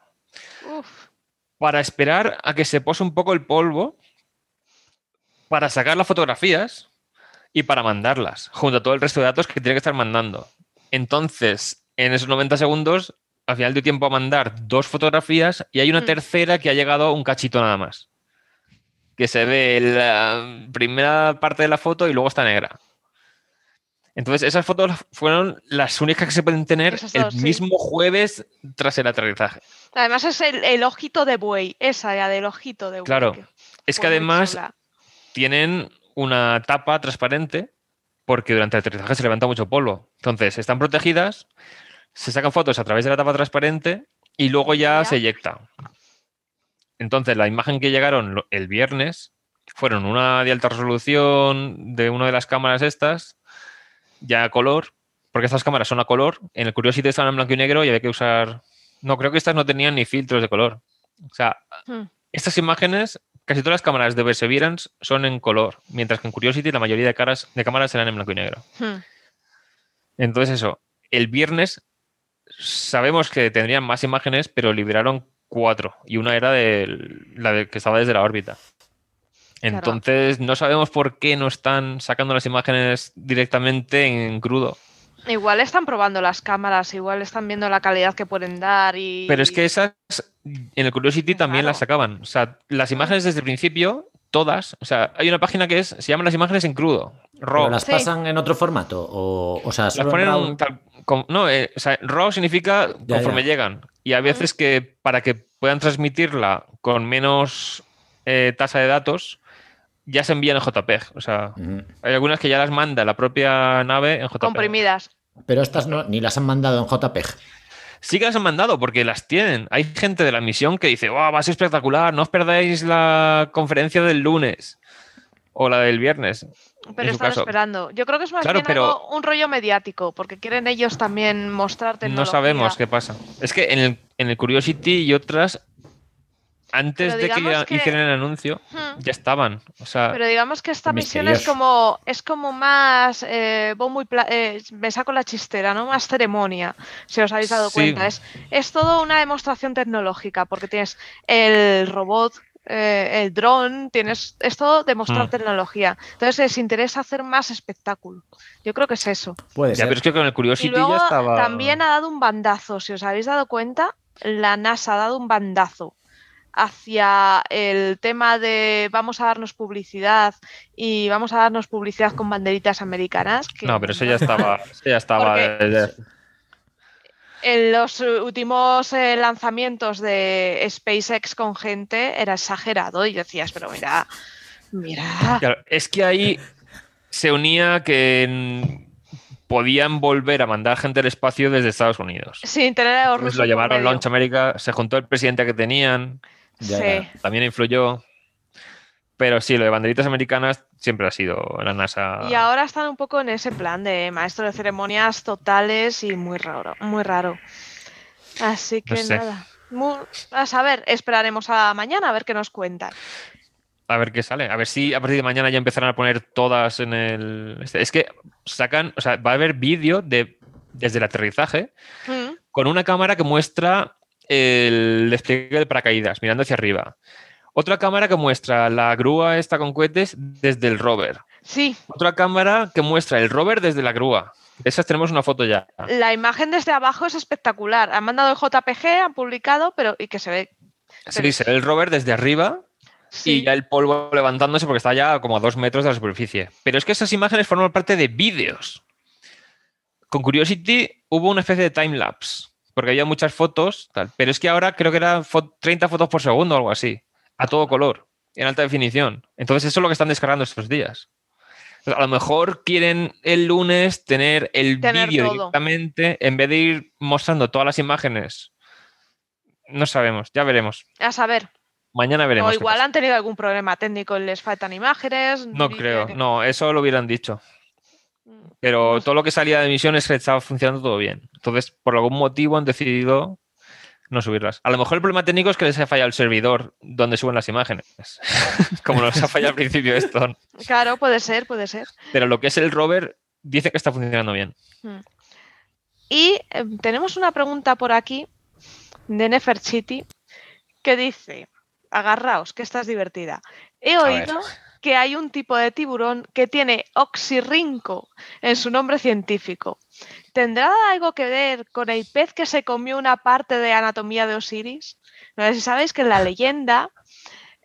Para esperar a que se pose un poco el polvo para sacar las fotografías y para mandarlas, junto a todo el resto de datos que tiene que estar mandando. Entonces, en esos 90 segundos, al final dio tiempo a mandar dos fotografías y hay una mm. tercera que ha llegado un cachito nada más. Que se ve la primera parte de la foto y luego está negra. Entonces, esas fotos fueron las únicas que se pueden tener el mismo jueves tras el aterrizaje.
Además, es el, ojito de buey, esa ya del ojito de buey.
Claro, es que además tienen una tapa transparente porque durante el aterrizaje se levanta mucho polvo. Entonces, están protegidas, se sacan fotos a través de la tapa transparente y luego ya se eyecta. Entonces, la imagen que llegaron el viernes fueron una de alta resolución de una de las cámaras estas, ya a color, porque estas cámaras son a color. En el Curiosity estaban en blanco y negro y había que usar. No, creo que estas no tenían ni filtros de color. O sea, hmm. estas imágenes Casi todas las cámaras de Perseverance son en color, mientras que en Curiosity la mayoría de, caras, de cámaras serán en blanco y negro. Hmm. Entonces eso, el viernes sabemos que tendrían más imágenes, pero liberaron cuatro y una era de la de, que estaba desde la órbita. Entonces no sabemos por qué no están sacando las imágenes directamente en crudo.
Igual están probando las cámaras, igual están viendo la calidad que pueden dar y...
Pero es que esas en el Curiosity también las sacaban. O sea, las imágenes desde el principio, todas, o sea, hay una página que es, se llama las imágenes en crudo. RAW.
las pasan en otro formato? O, o sea,
las ponen no, eh, o sea, RAW significa conforme llegan. Y hay veces que para que puedan transmitirla con menos eh, tasa de datos, ya se envían en JPEG. O sea, hay algunas que ya las manda la propia nave en JPEG.
Comprimidas.
Pero estas no, ni las han mandado en JPEG.
Sí que las han mandado porque las tienen. Hay gente de la misión que dice, va a ser espectacular, no os perdáis la conferencia del lunes o la del viernes.
Pero están esperando. Yo creo que es más bien un rollo mediático, porque quieren ellos también mostrarte.
No sabemos qué pasa. Es que en el, en el Curiosity y otras antes de que, hicieran el anuncio, ya estaban. pero
digamos que esta misión es como, es como más eh, muy eh, me saco la chistera, ¿no? Más ceremonia, si os habéis dado cuenta. Es, es todo una demostración tecnológica, porque tienes el robot eh, el dron, tienes, es todo demostrar mm. tecnología. Entonces les interesa hacer más espectáculo. Yo creo que es eso.
Puede
ya, pero es que con el Curiosity ya estaba.
También ha dado un bandazo, si os habéis dado cuenta, la NASA ha dado un bandazo hacia el tema de vamos a darnos publicidad y vamos a darnos publicidad con banderitas americanas.
no, pero eso ya estaba. ya estaba (laughs)
En los últimos eh, lanzamientos de SpaceX con gente era exagerado y decías, pero mira, mira.
es que ahí se unía que podían volver a mandar gente al espacio desde Estados Unidos.
Sin tener a
Lo llamaron Launch America, se juntó el presidente que tenían también influyó. Pero sí, lo de banderitas americanas siempre ha sido la NASA.
Y ahora están un poco en ese plan de maestro de ceremonias totales y muy raro, muy raro. Así que nada. a saber, esperaremos a mañana a ver qué nos cuentan.
A ver qué sale. A ver si a partir de mañana ya empezarán a poner todas en el. Este, es que sacan, o sea, va a haber vídeo de, desde el aterrizaje mm. con una cámara que muestra el despliegue de paracaídas, mirando hacia arriba. Otra cámara que muestra la grúa esta con cohetes desde el rover.
Sí.
Otra cámara que muestra el rover desde la grúa. De esas tenemos una foto ya.
La imagen desde abajo es espectacular. Han mandado el JPG, han publicado, pero y que se ve.
Sí, se ve el rover desde arriba y ya el polvo levantándose porque está ya como a dos metros de la superficie. Pero es que esas imágenes forman parte de vídeos. Con Curiosity hubo una especie de time lapse porque había muchas fotos, tal. pero es que ahora creo que eran 30 fotos por segundo o algo así, a todo color, en alta definición. Entonces eso es lo que están descargando estos días. a lo mejor quieren el lunes tener el vídeo directamente en vez de ir mostrando todas las imágenes. No sabemos, ya veremos.
A saber.
Mañana veremos.
O igual han tenido algún problema técnico y les faltan imágenes.
No creo, no, eso lo hubieran dicho. Pero todo lo que salía de misiones que estaba funcionando todo bien. Entonces, por algún motivo han decidido no subirlas. A lo mejor el problema técnico es que les ha fallado el servidor donde suben las imágenes. (laughs) Como nos ha fallado al principio esto.
Claro, puede ser, puede ser.
Pero lo que es el rover dice que está funcionando bien. Hmm.
Y eh, tenemos una pregunta por aquí de Neferchiti que dice, agarraos, que estás divertida. He oído que hay un tipo de tiburón que tiene oxirrinco en su nombre científico. ¿Tendrá algo que ver con el pez que se comió una parte de anatomía de Osiris? No sé si sabéis que en la leyenda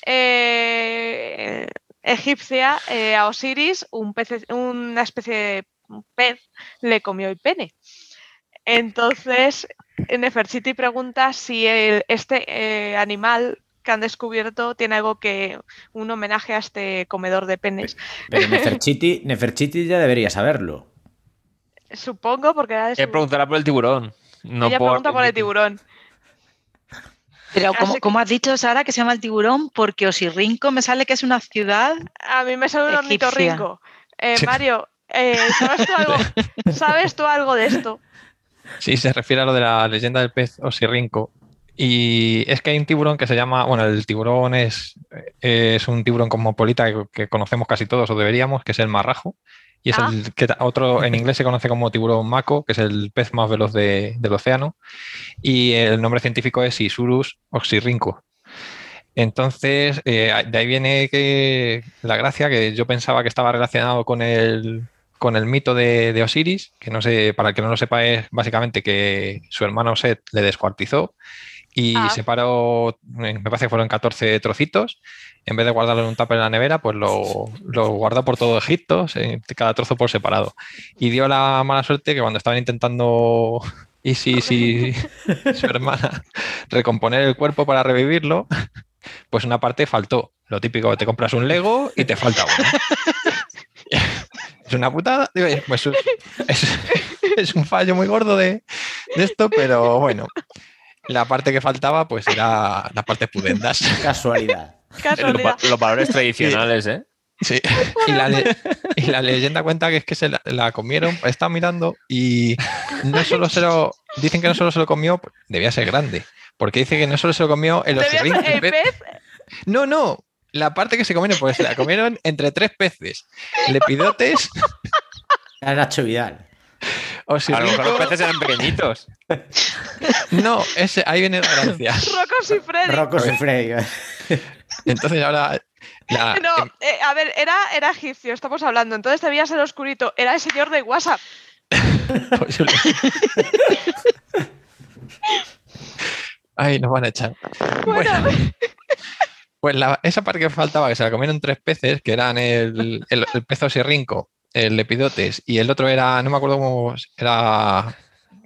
eh, egipcia eh, a Osiris un pez, una especie de pez le comió el pene. Entonces, Nefertiti pregunta si este eh, animal que han descubierto tiene algo que un homenaje a este comedor de penes.
Pero Neferchiti, ya debería saberlo.
Supongo, porque era
de preguntará por el tiburón. No
Ella pregunta por el tiburón.
Pero como, has dicho, Sara, que se llama el tiburón, porque Osirrinco me sale que es una ciudad.
A mí me sale un ornitorrinco. Eh, Mario, eh, ¿sabes, tú algo, (laughs) ¿sabes tú algo de esto?
Sí, se refiere a lo de la leyenda del pez Osirrinco. Y es que hay un tiburón que se llama, bueno, el tiburón es, es un tiburón cosmopolita que, que conocemos casi todos o deberíamos, que es el marrajo. Y es
Ah.
el que ta- otro en (laughs) inglés se conoce como tiburón mako, que es el pez más veloz de- del océano, y el nombre científico es Isurus oxyrhynco. Entonces, eh, de ahí viene que la gracia que yo pensaba que estaba relacionado con el, con el mito de, de Osiris, que no sé, para el que no lo sepa, es básicamente que su hermano Set le descuartizó y
Ah.
separó, eh, me parece que fueron 14 trocitos. En vez de guardarlo en un tupper en la nevera, pues lo, lo guardó por todo Egipto, cada trozo por separado. Y dio la mala suerte que cuando estaban intentando (laughs) y (laughs) su hermana recomponer el cuerpo para revivirlo, pues una parte faltó. Lo típico, te compras un Lego y te falta uno. Es una putada. Pues es, es- es un fallo muy gordo de, de esto, pero bueno. La parte que faltaba, pues era las partes pudendas. (laughs)
Casualidad.
Los,
Casualidad.
los valores tradicionales, ¿eh?
Sí. Y la, le- y la leyenda cuenta que es que se la, la comieron, está mirando y no solo se lo. Dicen que no solo se lo comió, debía ser grande. Porque dice que no solo se lo comió
ser
oxirrinco,
el pez.
No, no. La parte que se comieron, pues se la comieron entre tres peces. Lepidotes,
Era Nacho Vidal.
A lo mejor los peces eran pequeñitos. (laughs)
No, ese, ahí viene la gracia. (laughs)
Rocos y Freddy.
Rocco Siffredi.
Entonces ahora. la- (laughs)
No,
em,
eh, a ver, era, era egipcio, estamos hablando. Entonces debía ser oscurito. Era el señor de WhatsApp.
Ay, nos van a echar.
Bueno,
Bueno, pues la- esa parte que faltaba, que se la comieron tres peces, que eran el, el, el pez osirrinco, el lepidotes, y el otro era, no me acuerdo cómo era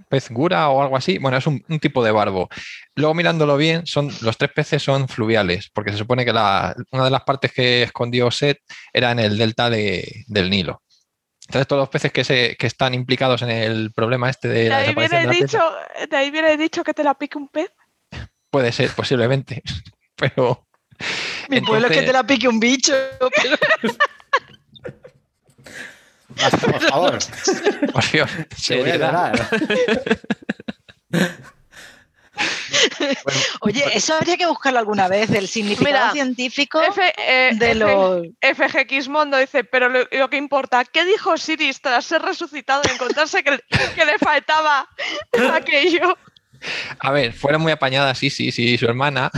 pez gura o algo así. Bueno, es un, un tipo de barbo. Luego mirándolo bien, son, los tres peces son fluviales, porque se supone que la- una de las partes que escondió Set era en el delta de- del Nilo. Entonces, todos los peces que, se, que están implicados en el problema este de
de
la
ahí, viene
desaparición de pieza,
dicho, de ahí viene dicho que te la pique un pez.
puede ser, posiblemente. (laughs) Pero.
Mi pueblo es que te la pique un bicho. pero- (laughs)
Por favor.
Por Dios,
voy a llorar.
Bueno,
Oye, eso habría que buscarlo alguna vez, el significado
Mira,
científico
F, eh,
de
F-
los...
FGX Mondo dice, pero lo, lo que importa, ¿qué dijo Siris tras ser resucitado y encontrarse que, que le faltaba (laughs) aquello?
a ver, fueron muy apañadas, sí, sí, sí, su hermana,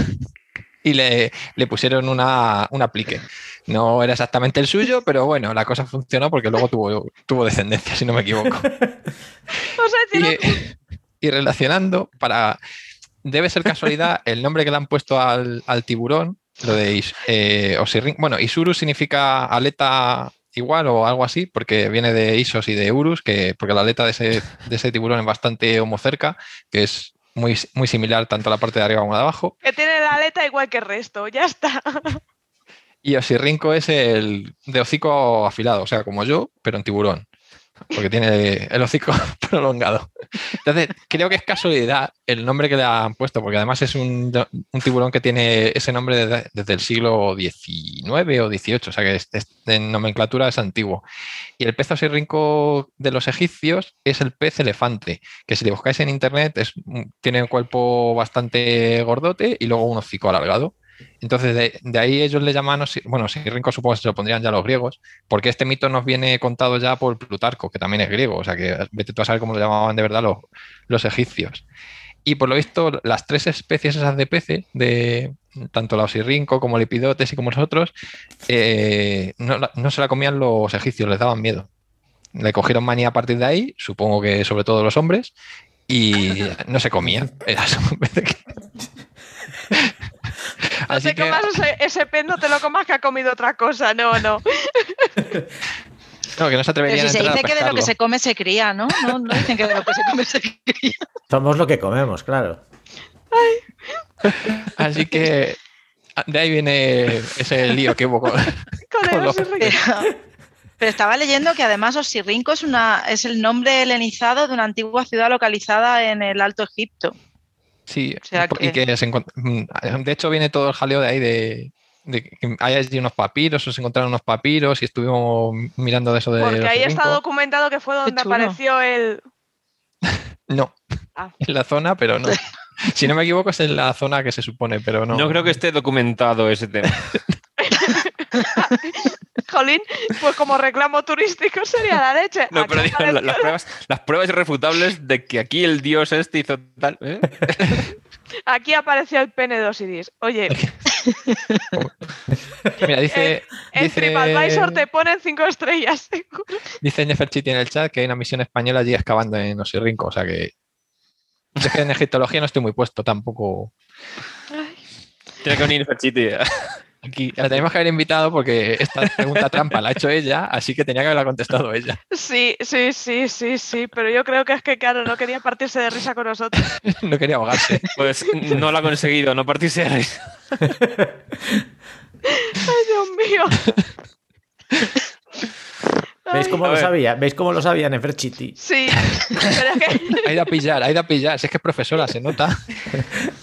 y le, le pusieron una, un aplique. No era exactamente el suyo, (laughs) pero bueno, la cosa funcionó porque luego tuvo, tuvo descendencia, si no me equivoco. (laughs)
O sea,
Y, y relacionando, para debe ser casualidad, el nombre que le han puesto al, al tiburón, lo de eh, bueno, Isurus significa aleta igual o algo así, porque viene de Isos y de Urus, que, porque la aleta de ese, de ese tiburón es bastante homocerca, que es muy, muy similar tanto a la parte de arriba como de abajo.
que tiene la aleta igual que el resto, ya está.
Y Osirrinco es el de hocico afilado, o sea, como yo, pero en tiburón. Porque tiene el hocico (laughs) prolongado. Entonces, creo que es casualidad el nombre que le han puesto, porque además es un, tiburón que tiene ese nombre desde, el siglo XIX o XVIII, o sea que es, en nomenclatura es antiguo. Y el pez osirrinco de los egipcios es el pez elefante, que si le buscáis en internet tiene un cuerpo bastante gordote y luego un hocico alargado. Entonces, de, de ahí ellos le llaman, bueno, Osirrinco supongo que se lo pondrían ya los griegos, porque este mito nos viene contado ya por Plutarco, que también es griego, o sea que vete tú a saber cómo lo llamaban de verdad los, los egipcios. Y por lo visto, las tres especies esas de peces, de tanto la osirrinco como el epidotes y como los otros, eh, no se la comían los egipcios, les daban miedo. Le cogieron manía a partir de ahí, supongo que sobre todo los hombres, y no se comían. (laughs) Era
No te
que-
comas ese, ese pez, no te lo comas que ha comido otra cosa, no, no.
No, que no se
Pero
atreverían
si
a
se
a
dice que de lo que se come se cría, ¿no? No, no dicen que de lo que se come se cría.
Somos lo que comemos, claro.
Así que de ahí viene ese lío que hubo con,
Con.
Pero, pero estaba leyendo que además Osirrinco es, una, es el nombre helenizado de una antigua ciudad localizada en el Alto Egipto.
Sí,
O sea
y
que-
se encont- mm, de hecho viene todo el jaleo de ahí de, de que hay allí unos papiros, o se encontraron unos papiros y estuvimos mirando de eso de
Porque ahí está documentado que fue donde apareció el. (laughs)
No,
Ah. (laughs)
en la zona, pero no. (laughs) Si no me equivoco es en la zona que se supone, pero no.
No, creo que esté documentado ese tema.
Jolín, pues como reclamo turístico sería la leche.
No, pero digo, la- las, pruebas, las pruebas irrefutables de que aquí el dios este hizo tal. ¿eh? (laughs)
Aquí apareció el pene de Osiris. Oye, (laughs)
Mira, dice,
en
dice,
TripAdvisor te ponen cinco estrellas. (laughs)
dice Nefertiti en el chat que hay una misión española allí excavando en Osirrinco, o sea que... Es que en egiptología no estoy muy puesto tampoco.
Tiene que venir Ferchiti.
Aquí la tenemos que haber invitado porque esta pregunta trampa la ha hecho ella, así que tenía que haberla contestado ella.
Sí, sí, sí, sí, sí, pero yo creo que es que, claro, no quería partirse de risa con nosotros. (laughs)
No quería ahogarse.
Pues no lo ha conseguido, no partirse de risa. (laughs)
Ay, Dios mío.
¿Veis cómo lo sabía? ¿Veis cómo lo sabía Neferchiti?
Sí, pero es, que,
Ha ido a pillar, ha ido a pillar. Si es que es profesora, se nota. (laughs)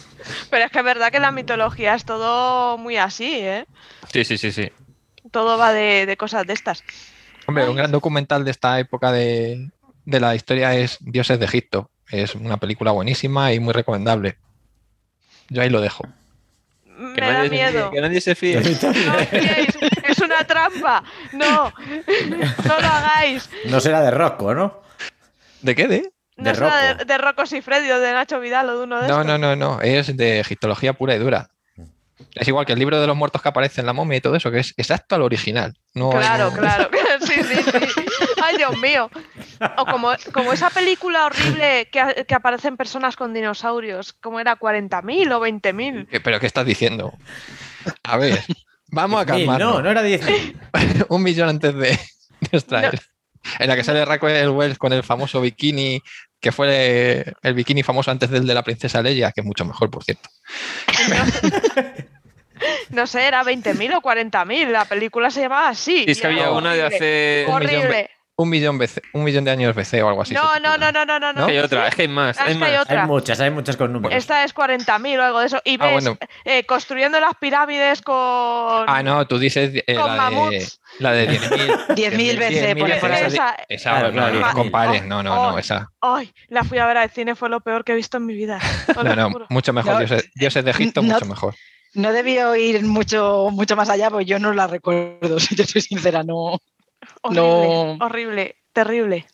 pero es que es verdad que la mitología es todo muy así, ¿eh?
Sí, sí, sí, sí.
Todo va de, de cosas de estas.
Hombre, un gran documental de esta época de, de la historia es Dioses de Egipto. Es una película buenísima y muy recomendable. Yo ahí lo dejo.
Me
Que
da
nadie,
miedo.
que nadie se fíe.
No fiéis, es una trampa. No, (laughs) no lo hagáis.
No será de Rocco, ¿no?
¿De qué? ¿De?
No
De
será de, de Rocco Sifredi o de Nacho Vidal o de uno de
No,
estos.
no, no, no. Es de egiptología pura y dura. Es igual que el libro de los muertos que aparece en la momia y todo eso, que es exacto al original. No hay-
Claro, claro. (laughs) (laughs) Sí, sí, sí. Ay, Dios mío. O como, como esa película horrible que, que aparecen personas con dinosaurios, como era 40.000 o 20.000.
¿Qué- ¿Pero qué estás diciendo? A ver, vamos a
Mil,
calmarnos.
no, no era 10. (laughs)
un millón antes de, de extraer. En la que sale Raquel Wells con el famoso bikini, que fue el bikini famoso antes del de la princesa Leia, que es mucho mejor, por cierto. (laughs)
No sé, era 20.000 o 40.000. La película se llamaba así.
Y es que había una de hace.
Horrible.
Un millón, BC un millón de años BC o algo así.
No, no, no, no, no, no.
¿No?
Hay otra, es que hay más. Hay
es que hay
más.
otra.
Hay muchas, hay muchas con números.
Esta es 40.000 o algo de eso. Y
Ah,
ves
bueno.
eh, construyendo las pirámides con.
Ah, no, tú dices eh,
Con
la, de, la de 10.000.
10.000 (laughs) veces,
10.000
pone por
esa,
ahí.
Esa-
esa,
Claro,
no,
claro,
no
10.000.
compares, no, no, no,
Oh.
esa.
Ay, la fui a ver al cine, fue lo peor que he visto en mi vida.
No, no, mucho mejor. Dioses, dioses de Egipto, mucho mejor.
No debió ir mucho, mucho más allá, porque yo no la recuerdo, (laughs) si te soy sincera, no.
Horrible,
no.
horrible, terrible.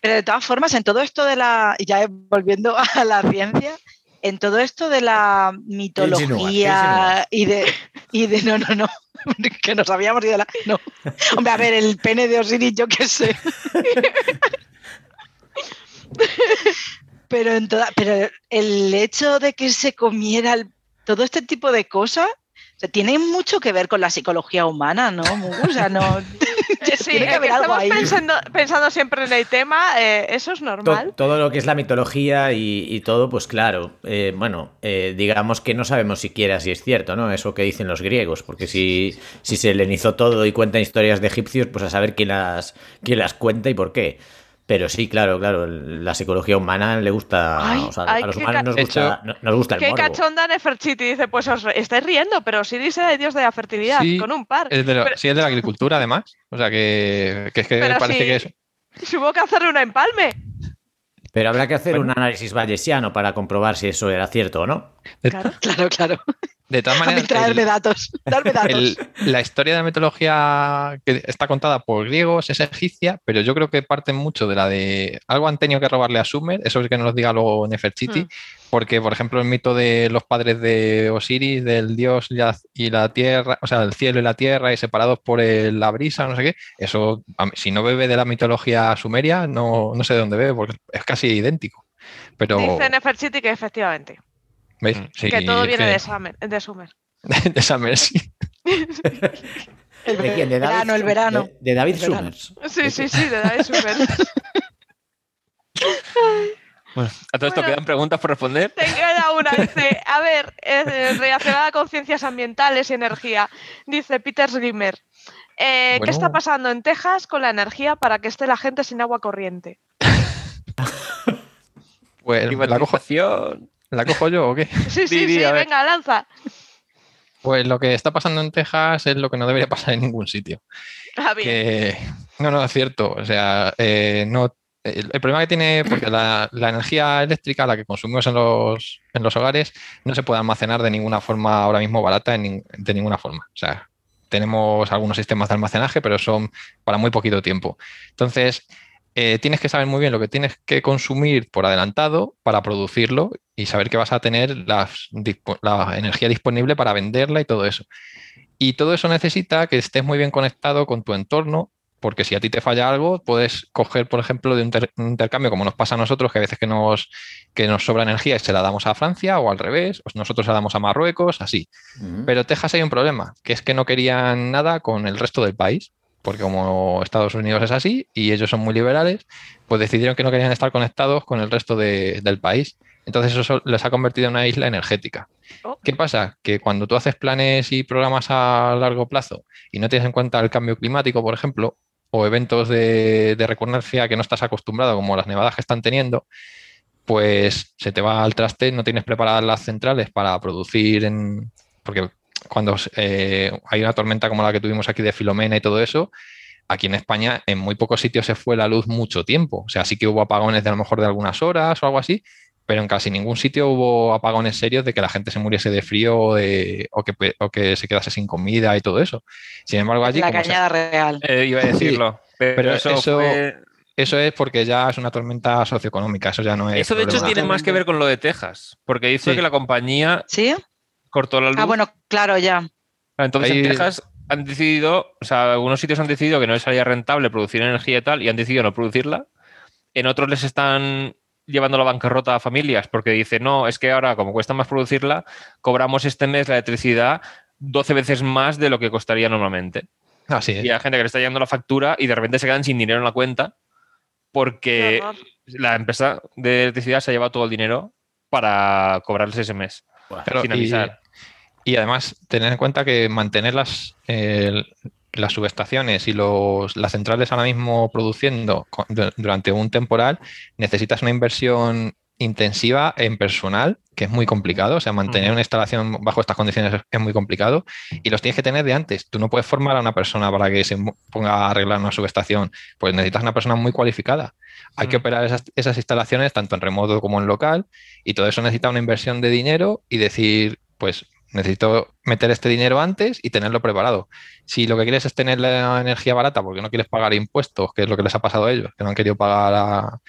Pero de todas formas, en todo esto de la, y ya volviendo (laughs) a la ciencia, en todo esto de la mitología y de, y de, no, no, no, (laughs) que nos habíamos ido a la, no. Hombre, a ver, el pene de Osiris, yo qué sé. (laughs) Pero, en toda, pero el hecho de que se comiera el- todo este tipo de cosas, o sea, tiene mucho que ver con la psicología humana, ¿no? O sea, no. (laughs)
Sí,
tiene que
el
haber
que
algo
estamos
ahí.
pensando, pensando siempre en el tema, eh, eso es
To-
normal.
todo lo que es la mitología y, y todo, pues claro, eh, bueno, eh, digamos que no sabemos siquiera si es cierto, ¿no? Eso que dicen los griegos, porque si, si se helenizó todo y cuentan historias de egipcios, pues a saber quién las, quién las cuenta y por qué. Pero sí, claro, claro, la psicología humana le gusta,
Ay,
o sea,
ay,
a los humanos nos gusta,
hecho,
no- nos gusta el
Qué
morbo.
cachonda Nefertiti dice, pues os estáis riendo, pero Osiris era el dios de la fertilidad,
Sí,
con un par.
Es de la-
Pero-
sí, es de la agricultura, además. O sea, que, que es que parece
sí.
que es.
Si hubo que hacerle un empalme.
Pero habrá que hacer
Bueno.
un análisis bayesiano para comprobar si eso era cierto o no.
Claro. (laughs)
Claro, claro.
De todas (laughs)
A
maneras,
traerme (laughs)
el-
datos. Darme datos.
el- la historia de la mitología que está contada por griegos es egipcia, pero yo creo que parte mucho de la de algo han tenido que robarle a Sumer, eso es que nos lo diga luego Nefertiti,
Hmm.
porque por ejemplo el mito de los padres de Osiris, del dios y la, tierra, o sea, el cielo y la tierra y separados por el- la brisa, no sé qué, eso si no bebe de la mitología sumeria, no, no sé de dónde bebe, porque es casi idéntico. Pero,
Dice Nefertiti que efectivamente,
¿veis?
Mm.
Sí,
que todo viene
que-
de, Sumer, (laughs) de
Summer, sí.
El
¿De quién? ¿De David,
verano, el verano.
De, de David. Summers.
Sí, sí, sí, de David Sumer. (laughs)
Bueno, a todo esto
Bueno.
quedan preguntas por responder.
Te queda una, dice, a ver, eh, relacionada con ciencias ambientales y energía, dice Peter Glimmer. eh, ¿Qué está pasando en Texas con la energía para que esté la gente sin agua corriente? (laughs)
Pues la cojo. ¿La cojo yo o qué? (laughs)
Sí, sí, sí, venga, lanza.
Pues lo que está pasando en Texas es lo que no debería (laughs) pasar en ningún sitio.
Ah, bien.
Que, no, no, es cierto. O sea, eh, no, el, el problema que tiene, porque la, la energía eléctrica, la que consumimos en los, en los hogares, no se puede almacenar de ninguna forma ahora mismo barata, en de ninguna forma. O sea, tenemos algunos sistemas de almacenaje, pero son para muy poquito tiempo. Entonces, eh, tienes que saber muy bien lo que tienes que consumir por adelantado para producirlo y saber que vas a tener la energía disponible para venderla y todo eso. Y todo eso necesita que estés muy bien conectado con tu entorno porque si a ti te falla algo, puedes coger, por ejemplo, de un, intercambio, como nos pasa a nosotros, que a veces que nos, que nos sobra energía y se la damos a Francia o al revés, o nosotros la damos a Marruecos, así. Pero Texas hay un problema, que es que no querían nada con el resto del país, porque como Estados Unidos es así y ellos son muy liberales, pues decidieron que no querían estar conectados con el resto del país. Entonces eso les ha convertido en una isla energética. Oh. ¿Qué pasa? Que cuando tú haces planes y programas a largo plazo y no tienes en cuenta el cambio climático, por ejemplo, o eventos de, recurrencia que no estás acostumbrado, como las nevadas que están teniendo, pues se te va al traste, no tienes preparadas las centrales para producir en... Porque cuando eh, hay una tormenta como la que tuvimos aquí de Filomena y todo eso, aquí en España en muy pocos sitios se fue la luz mucho tiempo. O sea, sí que hubo apagones de a lo mejor de algunas horas o algo así, pero en casi ningún sitio hubo apagones serios de que la gente se muriese de frío o, que, se quedase sin comida y todo eso. Sin embargo, allí...
La cañada real.
Eh, iba a decirlo. pero, eso,
eso, es porque ya es una tormenta socioeconómica, eso ya no es...
Eso de hecho tiene más que ver con lo de Texas, porque dice que la compañía
¿Sí?
Cortó la luz.
Ah, bueno, claro, ya.
Entonces en Texas han decidido, o sea, algunos sitios han decidido que no les salía rentable producir energía y tal, y han decidido no producirla. En otros les están llevando la bancarrota a familias porque dice, no, es que ahora como cuesta más producirla, cobramos este mes la electricidad 12 veces más de lo que costaría normalmente.
Así
Y hay gente que le está llegando la factura y de repente se quedan sin dinero en la cuenta porque la empresa de electricidad se ha llevado todo el dinero para cobrarles ese mes.
Y, además, tener en cuenta que mantener las, las subestaciones y los, las centrales ahora mismo produciendo durante un temporal, necesitas una inversión intensiva en personal, que es muy complicado. O sea, mantener una instalación bajo estas condiciones es, muy complicado y los tienes que tener de antes. Tú no puedes formar a una persona para que se ponga a arreglar una subestación, pues necesitas una persona muy cualificada. Hay que operar esas, esas instalaciones tanto en remoto como en local y todo eso necesita una inversión de dinero y decir, pues necesito meter este dinero antes y tenerlo preparado. Si lo que quieres es tener la energía barata porque no quieres pagar impuestos, que es lo que les ha pasado a ellos, que no han querido pagar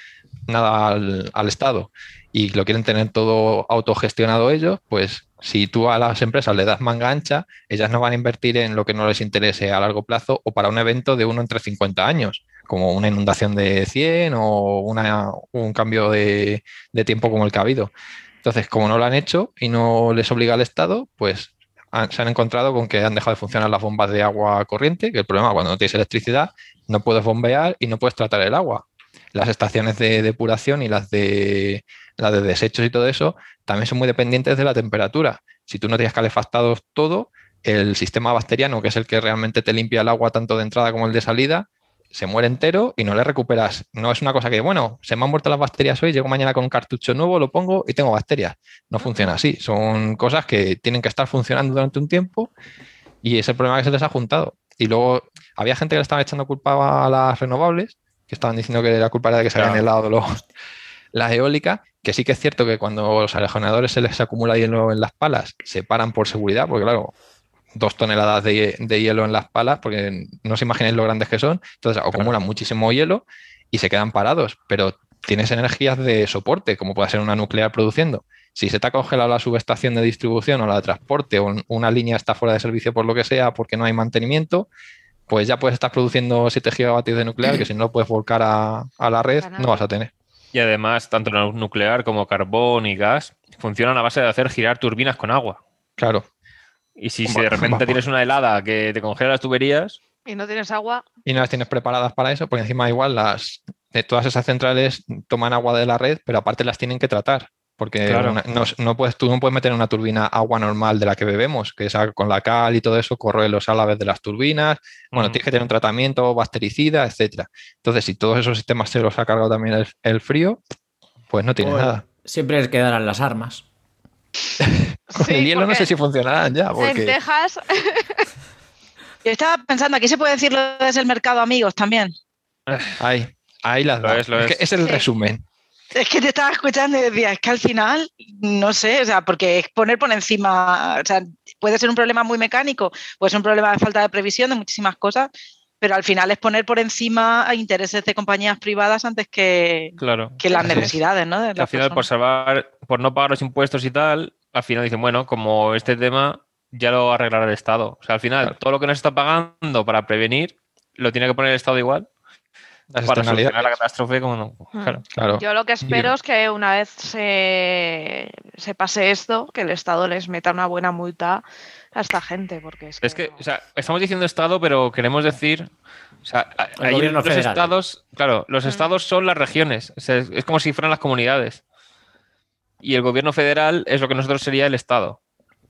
nada al, Estado y lo quieren tener todo autogestionado ellos, pues si tú a las empresas le das manga ancha, ellas no van a invertir en lo que no les interese a largo plazo o para un evento de uno entre 50 años, como una inundación de 100 o un cambio de, de tiempo como el que ha habido. Entonces, como no lo han hecho y no les obliga al Estado, pues se han encontrado con que han dejado de funcionar las bombas de agua corriente, que el problema cuando no tienes electricidad, no puedes bombear y no puedes tratar el agua. Las estaciones de depuración y las de, las de desechos y todo eso también son muy dependientes de la temperatura. Si tú no tienes calefactados todo, el sistema bacteriano, que es el que realmente te limpia el agua tanto de entrada como el de salida, se muere entero y no le recuperas. No es una cosa que, bueno, se me han muerto las bacterias hoy, llego mañana con un cartucho nuevo, lo pongo y tengo bacterias. No funciona así. Son cosas que tienen que estar funcionando durante un tiempo y es el problema que se les ha juntado. Y luego había gente que le estaba echando culpa a las renovables, que estaban diciendo que la culpa era de que se habían helado los, (laughs) las eólicas, que sí que es cierto que cuando los alejonadores se les acumula hielo en las palas, se paran por seguridad, porque claro, dos toneladas de, hielo en las palas, porque no os imagináis lo grandes que son. Entonces acumulan muchísimo hielo y se quedan parados, pero tienes energías de soporte, como puede ser una nuclear produciendo. Si se te ha congelado la subestación de distribución o la de transporte o una línea está fuera de servicio por lo que sea porque no hay mantenimiento, pues ya puedes estar produciendo 7 gigavatios de nuclear que si no lo puedes volcar a, a la red no vas a tener.
Y además, tanto nuclear como carbón y gas funcionan a base de hacer girar turbinas con agua.
Claro.
Y si, de repente tienes una helada que te congela las tuberías.
Y no tienes agua.
Y no las tienes preparadas para eso, porque encima igual las de todas esas centrales toman agua de la red, pero aparte las tienen que tratar. Porque no, puedes, tú no puedes meter en una turbina agua normal de la que bebemos, que es con la cal y todo eso corre los alaves de las turbinas. Bueno, tienes que tener un tratamiento bactericida, etcétera. Entonces, si todos esos sistemas se los ha cargado también el, frío, pues no tienes nada.
Siempre les quedarán las armas. (laughs)
Con el hielo no sé si funcionarán ya.
En Texas. (laughs)
Yo estaba pensando, aquí se puede decir lo es el mercado amigos también.
Ahí, ahí las
lo es,
Es, el resumen.
Es que te estaba escuchando y decía, es que al final, no sé, o sea, porque es poner por encima, o sea, puede ser un problema muy mecánico, puede ser un problema de falta de previsión de muchísimas cosas, pero al final es poner por encima a intereses de compañías privadas antes que,
Claro.
que las necesidades, ¿no? de
al final, por salvar, por no pagar los impuestos y tal, al final dicen, bueno, como este tema ya lo arreglará el Estado. O sea, al final,
Claro.
todo lo que nos está pagando para prevenir, lo tiene que poner el Estado igual
Las
para solucionar la catástrofe. Como no.
Hmm.
Claro.
Claro.
Yo lo que espero es que una vez se, se pase esto, que el Estado les meta una buena multa a esta gente, porque es que...
Es que,
no.
o sea, estamos diciendo Estado, pero queremos decir. O sea, los
federal.
estados, claro, los
Mm.
estados son las regiones. O sea, es, es como si fueran las comunidades. Y el gobierno federal es lo que nosotros sería el Estado.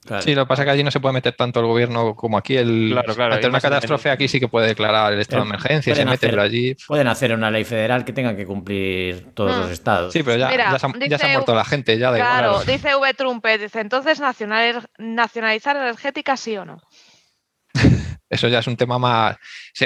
Claro.
Sí, lo que pasa es que allí no se puede meter tanto el gobierno como aquí. El,
Claro, claro,
ante una catástrofe aquí sí que puede declarar el estado de
Eh,
emergencia, se
pueden
mete,
hacer-
pero allí...
Pueden hacer una ley federal que tenga que cumplir todos
Hmm.
los estados.
Sí, pero ya,
Mira,
ya se, ha- ya se
dice-
ha muerto la gente, ya igual.
Claro, dice V. Trumpet, dice, entonces nacional- nacionalizar energética sí o no. (laughs)
Eso ya es un tema más...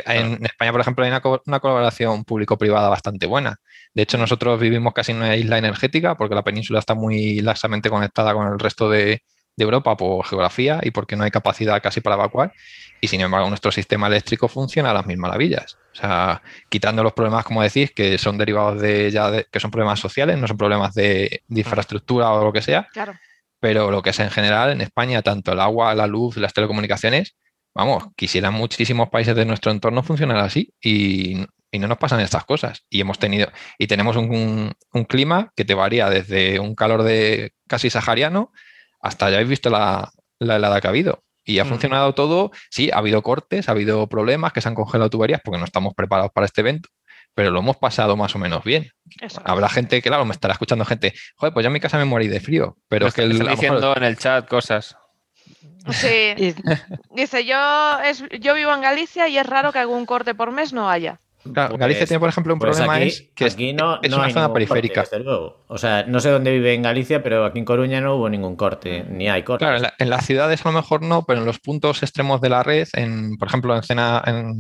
En España, por ejemplo, hay una, co- una colaboración público-privada bastante buena. De hecho, nosotros vivimos casi en una isla energética porque la península está muy laxamente conectada con el resto de, de Europa por geografía y porque no hay capacidad casi para evacuar. Y sin embargo, nuestro sistema eléctrico funciona a las mil maravillas. O sea, quitando los problemas, como decís, que son derivados de ya de- que son problemas sociales, no son problemas de, de infraestructura o lo que sea,
Claro.
pero lo que es en general en España, tanto el agua, la luz, las telecomunicaciones, vamos, quisieran muchísimos países de nuestro entorno funcionar así y, y no nos pasan estas cosas. Y hemos tenido, y tenemos un, un clima que te varía desde un calor de casi sahariano hasta ya habéis visto la, la helada que ha habido. Y ha
Mm.
funcionado todo, sí, ha habido cortes, ha habido problemas que se han congelado tuberías porque no estamos preparados para este evento, pero lo hemos pasado más o menos bien.
Eso.
Habrá gente que, claro, me estará escuchando gente, joder, pues yo en mi casa me morí de frío, pero es que el- mejor-
diciendo en el chat cosas.
Sí, (laughs) dice, yo, es, yo vivo en Galicia y es raro que algún corte por mes no haya.
Pues-
Galicia tiene, por ejemplo, un
Pues
problema
aquí,
es que
aquí no,
es
no
una zona
corte,
periférica.
desde luego. O sea, no sé dónde vive en Galicia, pero aquí en Coruña no hubo ningún corte, ni hay corte.
Claro, en, la- en las ciudades a lo mejor no, pero en los puntos extremos de la red, en, por ejemplo, en,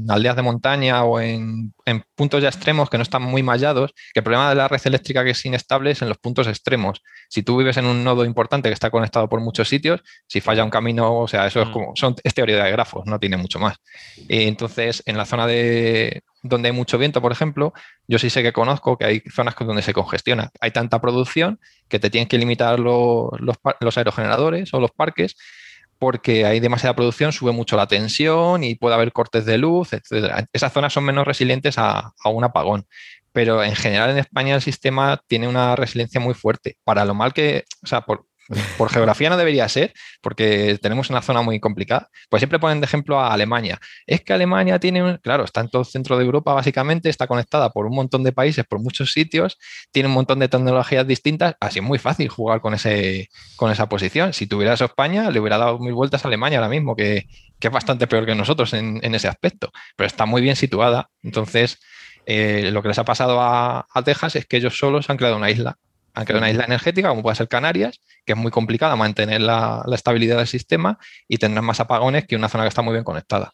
aldeas de montaña o en, en puntos ya extremos que no están muy mallados, que el problema de la red eléctrica que es inestable es en los puntos extremos. Si tú vives en un nodo importante que está conectado por muchos sitios, si falla un camino, o sea, eso es
Mm.
como, son, es teoría de grafos, no tiene mucho más. Y entonces, en la zona de donde hay mucho viento, por ejemplo, yo sí sé que conozco que hay zonas donde se congestiona. Hay tanta producción que te tienen que limitar lo- los, los aerogeneradores o los parques porque hay demasiada producción, sube mucho la tensión y puede haber cortes de luz, etc. Esas zonas son menos resilientes a, a un apagón. Pero en general en España el sistema tiene una resiliencia muy fuerte. Para lo mal que, o sea, por, por (laughs) geografía no debería ser, porque tenemos una zona muy complicada. Pues siempre ponen de ejemplo a Alemania. Es que Alemania tiene, claro, está en todo el centro de Europa básicamente, está conectada por un montón de países, por muchos sitios, tiene un montón de tecnologías distintas, así es muy fácil jugar con, ese, con esa posición. Si tuviera eso España, le hubiera dado mil vueltas a Alemania ahora mismo, que, que es bastante peor que nosotros en, en ese aspecto, pero está muy bien situada. Entonces, eh, lo que les ha pasado a, a Texas es que ellos solos han creado una isla. Han creado una isla energética, como puede ser Canarias, que es muy complicada mantener la, la estabilidad del sistema y tendrán más apagones que una zona que está muy bien conectada.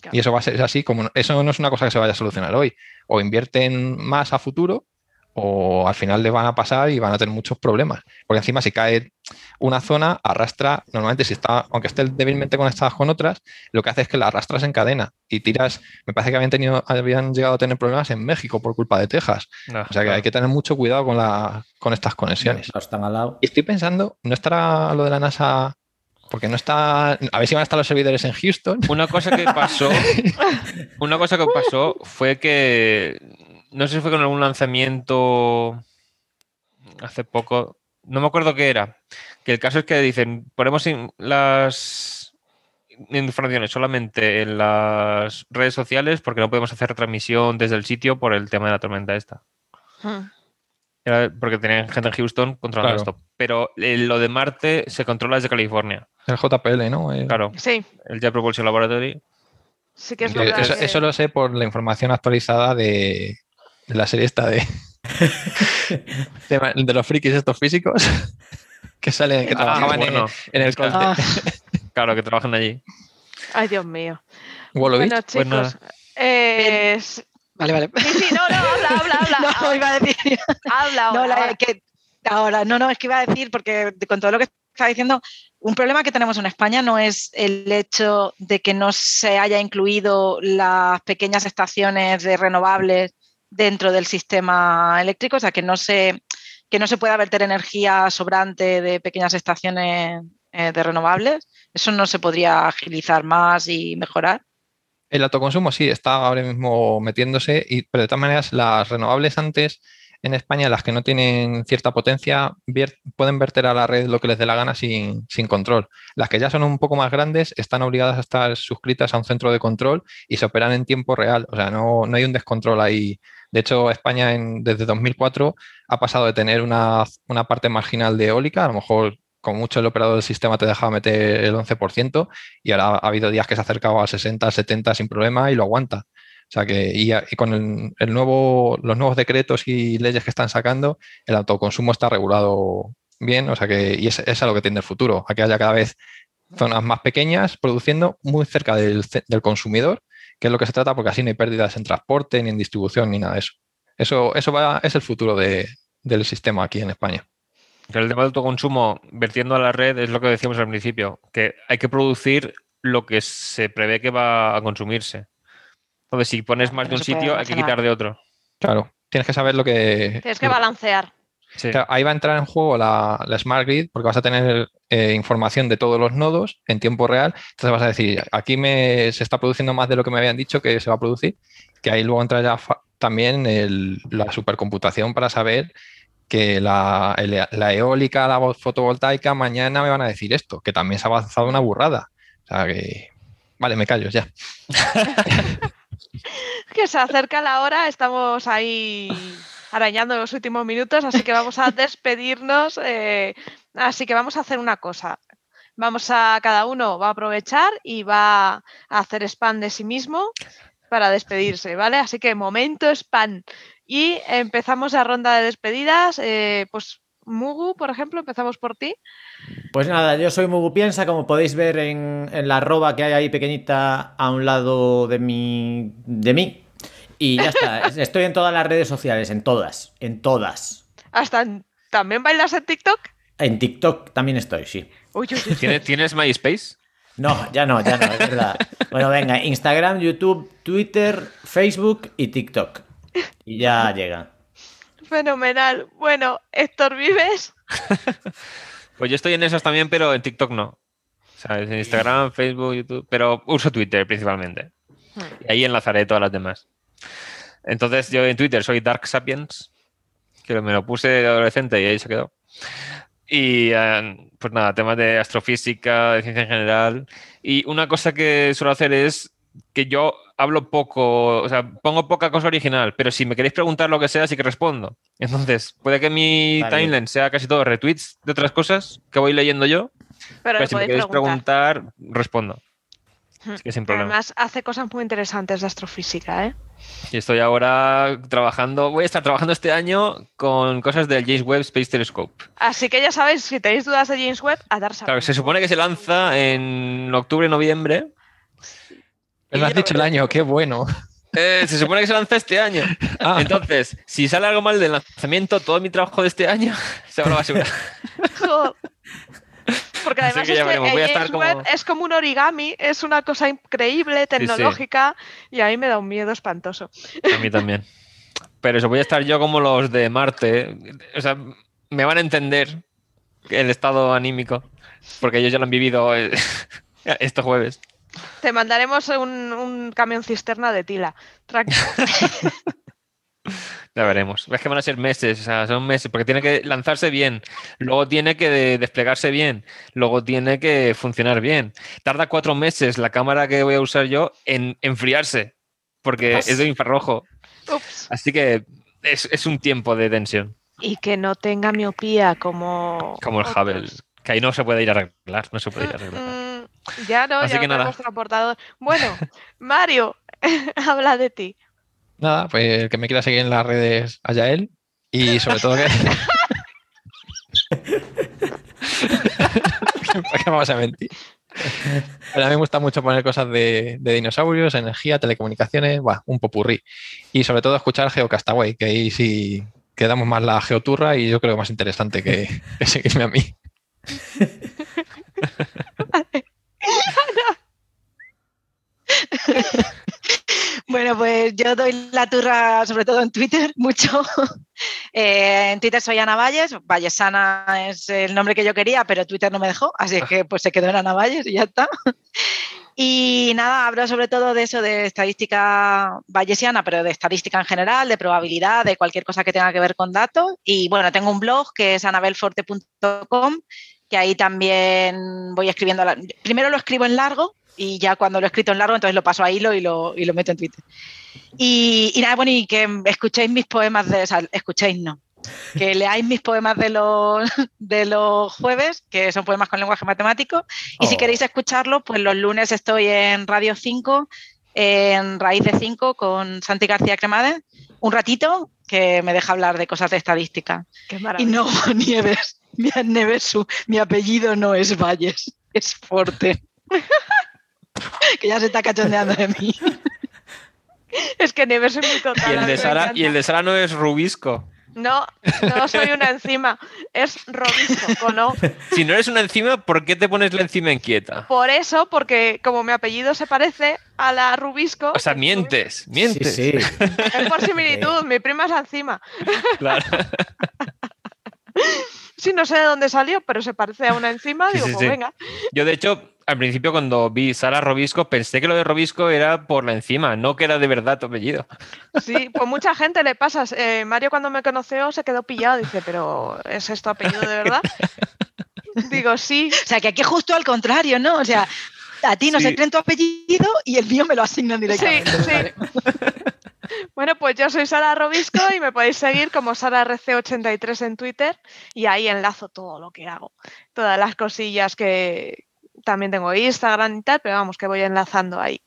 Claro.
Y eso va a ser así, como eso no es una cosa que se vaya a solucionar hoy. O invierten más a futuro o al final les van a pasar y van a tener muchos problemas. Porque encima si cae una zona, arrastra, normalmente si está, aunque estén débilmente conectadas con otras, lo que hace es que la arrastras en cadena y tiras, me parece que habían tenido, habían llegado a tener problemas en México por culpa de Texas.
No,
O sea que hay que tener mucho cuidado con, la, con estas conexiones.
Claro, Están al lado.
Y estoy pensando, ¿no estará lo de la NASA? Porque no está. A ver si van a estar los servidores en Houston.
Una cosa que pasó, (laughs) una cosa que pasó fue que no sé si fue con algún lanzamiento hace poco, no me acuerdo qué era. Que el caso es que dicen, ponemos in- las informaciones solamente en las redes sociales porque no podemos hacer retransmisión desde el sitio por el tema de la tormenta esta.
Hmm.
Era porque tenían gente en Houston controlando
Claro.
esto. Pero eh, lo de Marte se controla desde California.
El JPL, ¿no? Eh,
Claro,
Sí,
el Jet Propulsion Laboratory.
sí que es verdad.
eso,
que-
eso lo sé por la información actualizada de, de la serie esta de, (laughs) de, de los frikis estos físicos (laughs) que salen, que
Ah,
trabajaban en-
bueno,
en, el Colte.
Ah, (laughs)
claro, que trabajan allí.
Ay, Dios mío. Bueno,
Pues nada.
chicos, eh,
Vale, vale.
Sí, sí, no, no, habla, habla, habla.
No,
ahora,
iba a decir.
habla ahora,
No, la-
ahora.
que ahora, no, no, es que iba a decir, porque con todo lo que está diciendo, un problema que tenemos en España no es el hecho de que no se haya incluido las pequeñas estaciones de renovables dentro del sistema eléctrico, o sea, que no se, que no se pueda verter energía sobrante de pequeñas estaciones eh, de renovables. Eso no se podría agilizar más y mejorar.
El autoconsumo sí está ahora mismo metiéndose, y, pero de todas maneras las renovables antes en España, las que no tienen cierta potencia, pueden verter a la red lo que les dé la gana sin, sin control. Las que ya son un poco más grandes están obligadas a estar suscritas a un centro de control y se operan en tiempo real. O sea, no, no hay un descontrol ahí. De hecho, España en- desde 2004 ha pasado de tener una, una parte marginal de eólica, a lo mejor con mucho el operador del sistema te dejaba meter el 11%, y ahora ha habido días que se ha acercado al 60, al 70 sin problema y lo aguanta. O sea que, y, con el, nuevo, los nuevos decretos y leyes que están sacando, el autoconsumo está regulado bien, o sea que, y es, es a lo que tiende el futuro, a que haya cada vez zonas más pequeñas produciendo muy cerca del, del consumidor, que es lo que se trata, porque así no hay pérdidas en transporte, ni en distribución, ni nada de eso. Eso, eso va, es el futuro de- del sistema aquí en España.
Pero el tema del autoconsumo, vertiendo a la red, es lo que decíamos al principio, que hay que producir lo que se prevé que va a consumirse. Entonces, si pones más de un sitio, hay que quitar de otro.
Claro, tienes que saber lo que...
Tienes que balancear.
Sí.
Claro, ahí va a entrar en juego la, la Smart Grid porque vas a tener eh, información de todos los nodos en tiempo real. Entonces vas a decir, aquí me, se está produciendo más de lo que me habían dicho que se va a producir, que ahí luego entra ya también el- la supercomputación para saber que la, el- la eólica, la vo- fotovoltaica, mañana me van a decir esto, que también se ha avanzado una burrada. O sea que... Vale, me callo ya. (laughs)
Que se acerca la hora, estamos ahí arañando los últimos minutos, así que vamos a (laughs) despedirnos. eh, así que vamos a hacer una cosa. Vamos a, cada uno va a aprovechar y va a hacer spam de sí mismo para despedirse, ¿vale? Así que momento spam. Y empezamos la ronda de despedidas. eh, pues Mugu, por ejemplo, empezamos por ti.
Pues nada, yo soy Mugu Piensa, como podéis ver en, en la arroba que hay ahí pequeñita a un lado de mi, de mí. Y ya está, estoy en todas las redes sociales, en todas, en todas.
Hasta en- ¿También bailas en TikTok?
En TikTok también estoy, sí.
Uy, uy, uy.
¿Tienes, ¿Tienes MySpace?
No, ya no, ya no, es verdad. Bueno, venga, Instagram, YouTube, Twitter, Facebook y TikTok. Y ya llega.
Fenomenal. Bueno, Héctor Vives. (laughs)
Pues yo estoy en esas también, pero en TikTok no. ¿Sabes? En Instagram, Facebook, YouTube. Pero uso Twitter principalmente. Y ahí enlazaré todas las demás. Entonces, yo en Twitter soy Dark Sapiens, que me lo puse de adolescente y ahí se quedó. Y eh, pues nada, temas de astrofísica, de ciencia en general. Y una cosa que suelo hacer es que yo hablo poco, o sea, pongo poca cosa original, pero si me queréis preguntar lo que sea, sí que respondo. Entonces, puede que mi
Vale.
timeline sea casi todo retweets de otras cosas que voy leyendo yo,
Pero
si me queréis
preguntar.
preguntar, respondo. Así que sin problema.
Además, hace cosas muy interesantes de astrofísica, ¿eh?
Y estoy ahora trabajando, voy a estar trabajando este año con cosas del James Webb Space Telescope.
Así que ya sabéis, si tenéis dudas de James Webb, a dar
Claro, se supone que se lanza en octubre, noviembre.
Me has dicho el año, qué bueno.
Eh, se supone que se lanza este año. (laughs)
Ah.
Entonces, si sale algo mal del lanzamiento, todo mi trabajo de este año (laughs) se va a la basura.
Porque además
que
es que James
como-
es como un origami, es una cosa increíble, tecnológica, y a mí me da un miedo espantoso.
A mí también. Pero eso, voy a estar yo como los de Marte. O sea, me van a entender el estado anímico, porque ellos ya lo han vivido eh, (laughs) este jueves.
Te mandaremos un, un camión cisterna de tila. Tranquilo. (laughs)
Ya veremos. Es que van a ser meses, o sea, son meses, porque tiene que lanzarse bien, luego tiene que de- desplegarse bien, luego tiene que funcionar bien. Tarda cuatro meses la cámara que voy a usar yo en enfriarse, porque es de infrarrojo.
Ups.
Así que es, es un tiempo de tensión,
Y que no tenga miopía como.
como el
otros.
Hubble, que ahí no se puede ir a arreglar, no se puede ir a arreglar.
Mm, ya no,
Así
ya
que
no
nada.
Bueno, (laughs) Mario, (laughs) habla de ti.
Nada, pues el que me quiera seguir en las redes, allá él. Y sobre todo que. (laughs) ¿Para qué vas a mentir? a mí me gusta mucho poner cosas de, dinosaurios, energía, telecomunicaciones, un popurrí. Y sobre todo escuchar Geocastaway, que ahí sí quedamos más la geoturra y yo creo más interesante que, que seguirme a mí. (laughs)
Bueno, pues yo doy la turra sobre todo en Twitter (laughs) mucho. Eh, en Twitter soy Ana Valles, Vallesana es el nombre que yo quería, pero Twitter no me dejó, así que pues se quedó en Ana Valles y ya está. Y nada, hablo sobre todo de eso, de estadística vallesiana, pero de estadística en general, de probabilidad, de cualquier cosa que tenga que ver con datos. Y bueno, tengo un blog que es anabelforte.com, que ahí también voy escribiendo. Primero lo escribo en largo y ya cuando lo he escrito en largo, entonces lo paso a hilo y lo, y lo meto en Twitter. Y, nada, bueno, y que escuchéis mis poemas de, o sea, escuchéis no, que (laughs) leáis mis poemas de los, de los jueves, que son poemas con lenguaje matemático, y si oh. queréis escucharlo, pues los lunes estoy en Radio 5, en Raíz de 5 con Santi García Cremades, un ratito que me deja hablar de cosas de estadística. y no, (laughs) Nieves, mi, Nieves, mi apellido no es Valles, es Forte. (laughs) (laughs) que ya se está cachondeando de mí. (laughs)
Es que Neves es muy total.
Y el de Sara, y el de Sara no es Rubisco.
No, no soy una enzima, es robisco, no? (laughs)
Si no eres una enzima, ¿por qué te pones la enzima inquieta?
Por eso, porque como mi apellido se parece a la rubisco.
O sea, mientes, mientes.
Sí,
Es por similitud, mi prima es enzima. Claro. Sí, no sé de dónde salió, pero se parece a una enzima, digo, pues venga.
Yo, de hecho, al principio cuando vi Sara Robisco pensé que lo de Robisco era por la encima, no que era de verdad tu apellido.
Sí, pues mucha gente le pasa. Eh, Mario cuando me conoció se quedó pillado, dice, pero ¿es esto apellido de verdad? (laughs) Digo, sí.
O sea, que aquí justo al contrario, ¿no? O sea, a ti no se creen tu apellido y el mío me lo asignan directamente. Sí, sí. (laughs)
Bueno, pues yo soy Sara Robisco y me podéis seguir como SaraRC83 en Twitter y ahí enlazo todo lo que hago, todas las cosillas que, también tengo Instagram y tal, pero vamos, que voy enlazando ahí.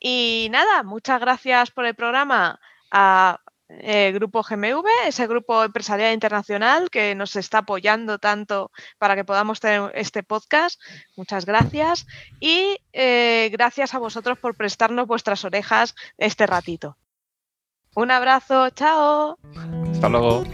Y nada, muchas gracias por el programa a eh, Grupo GMV, ese grupo empresarial internacional que nos está apoyando tanto para que podamos tener este podcast. Muchas gracias. Y eh, gracias a vosotros por prestarnos vuestras orejas este ratito. Un abrazo, chao.
Hasta luego.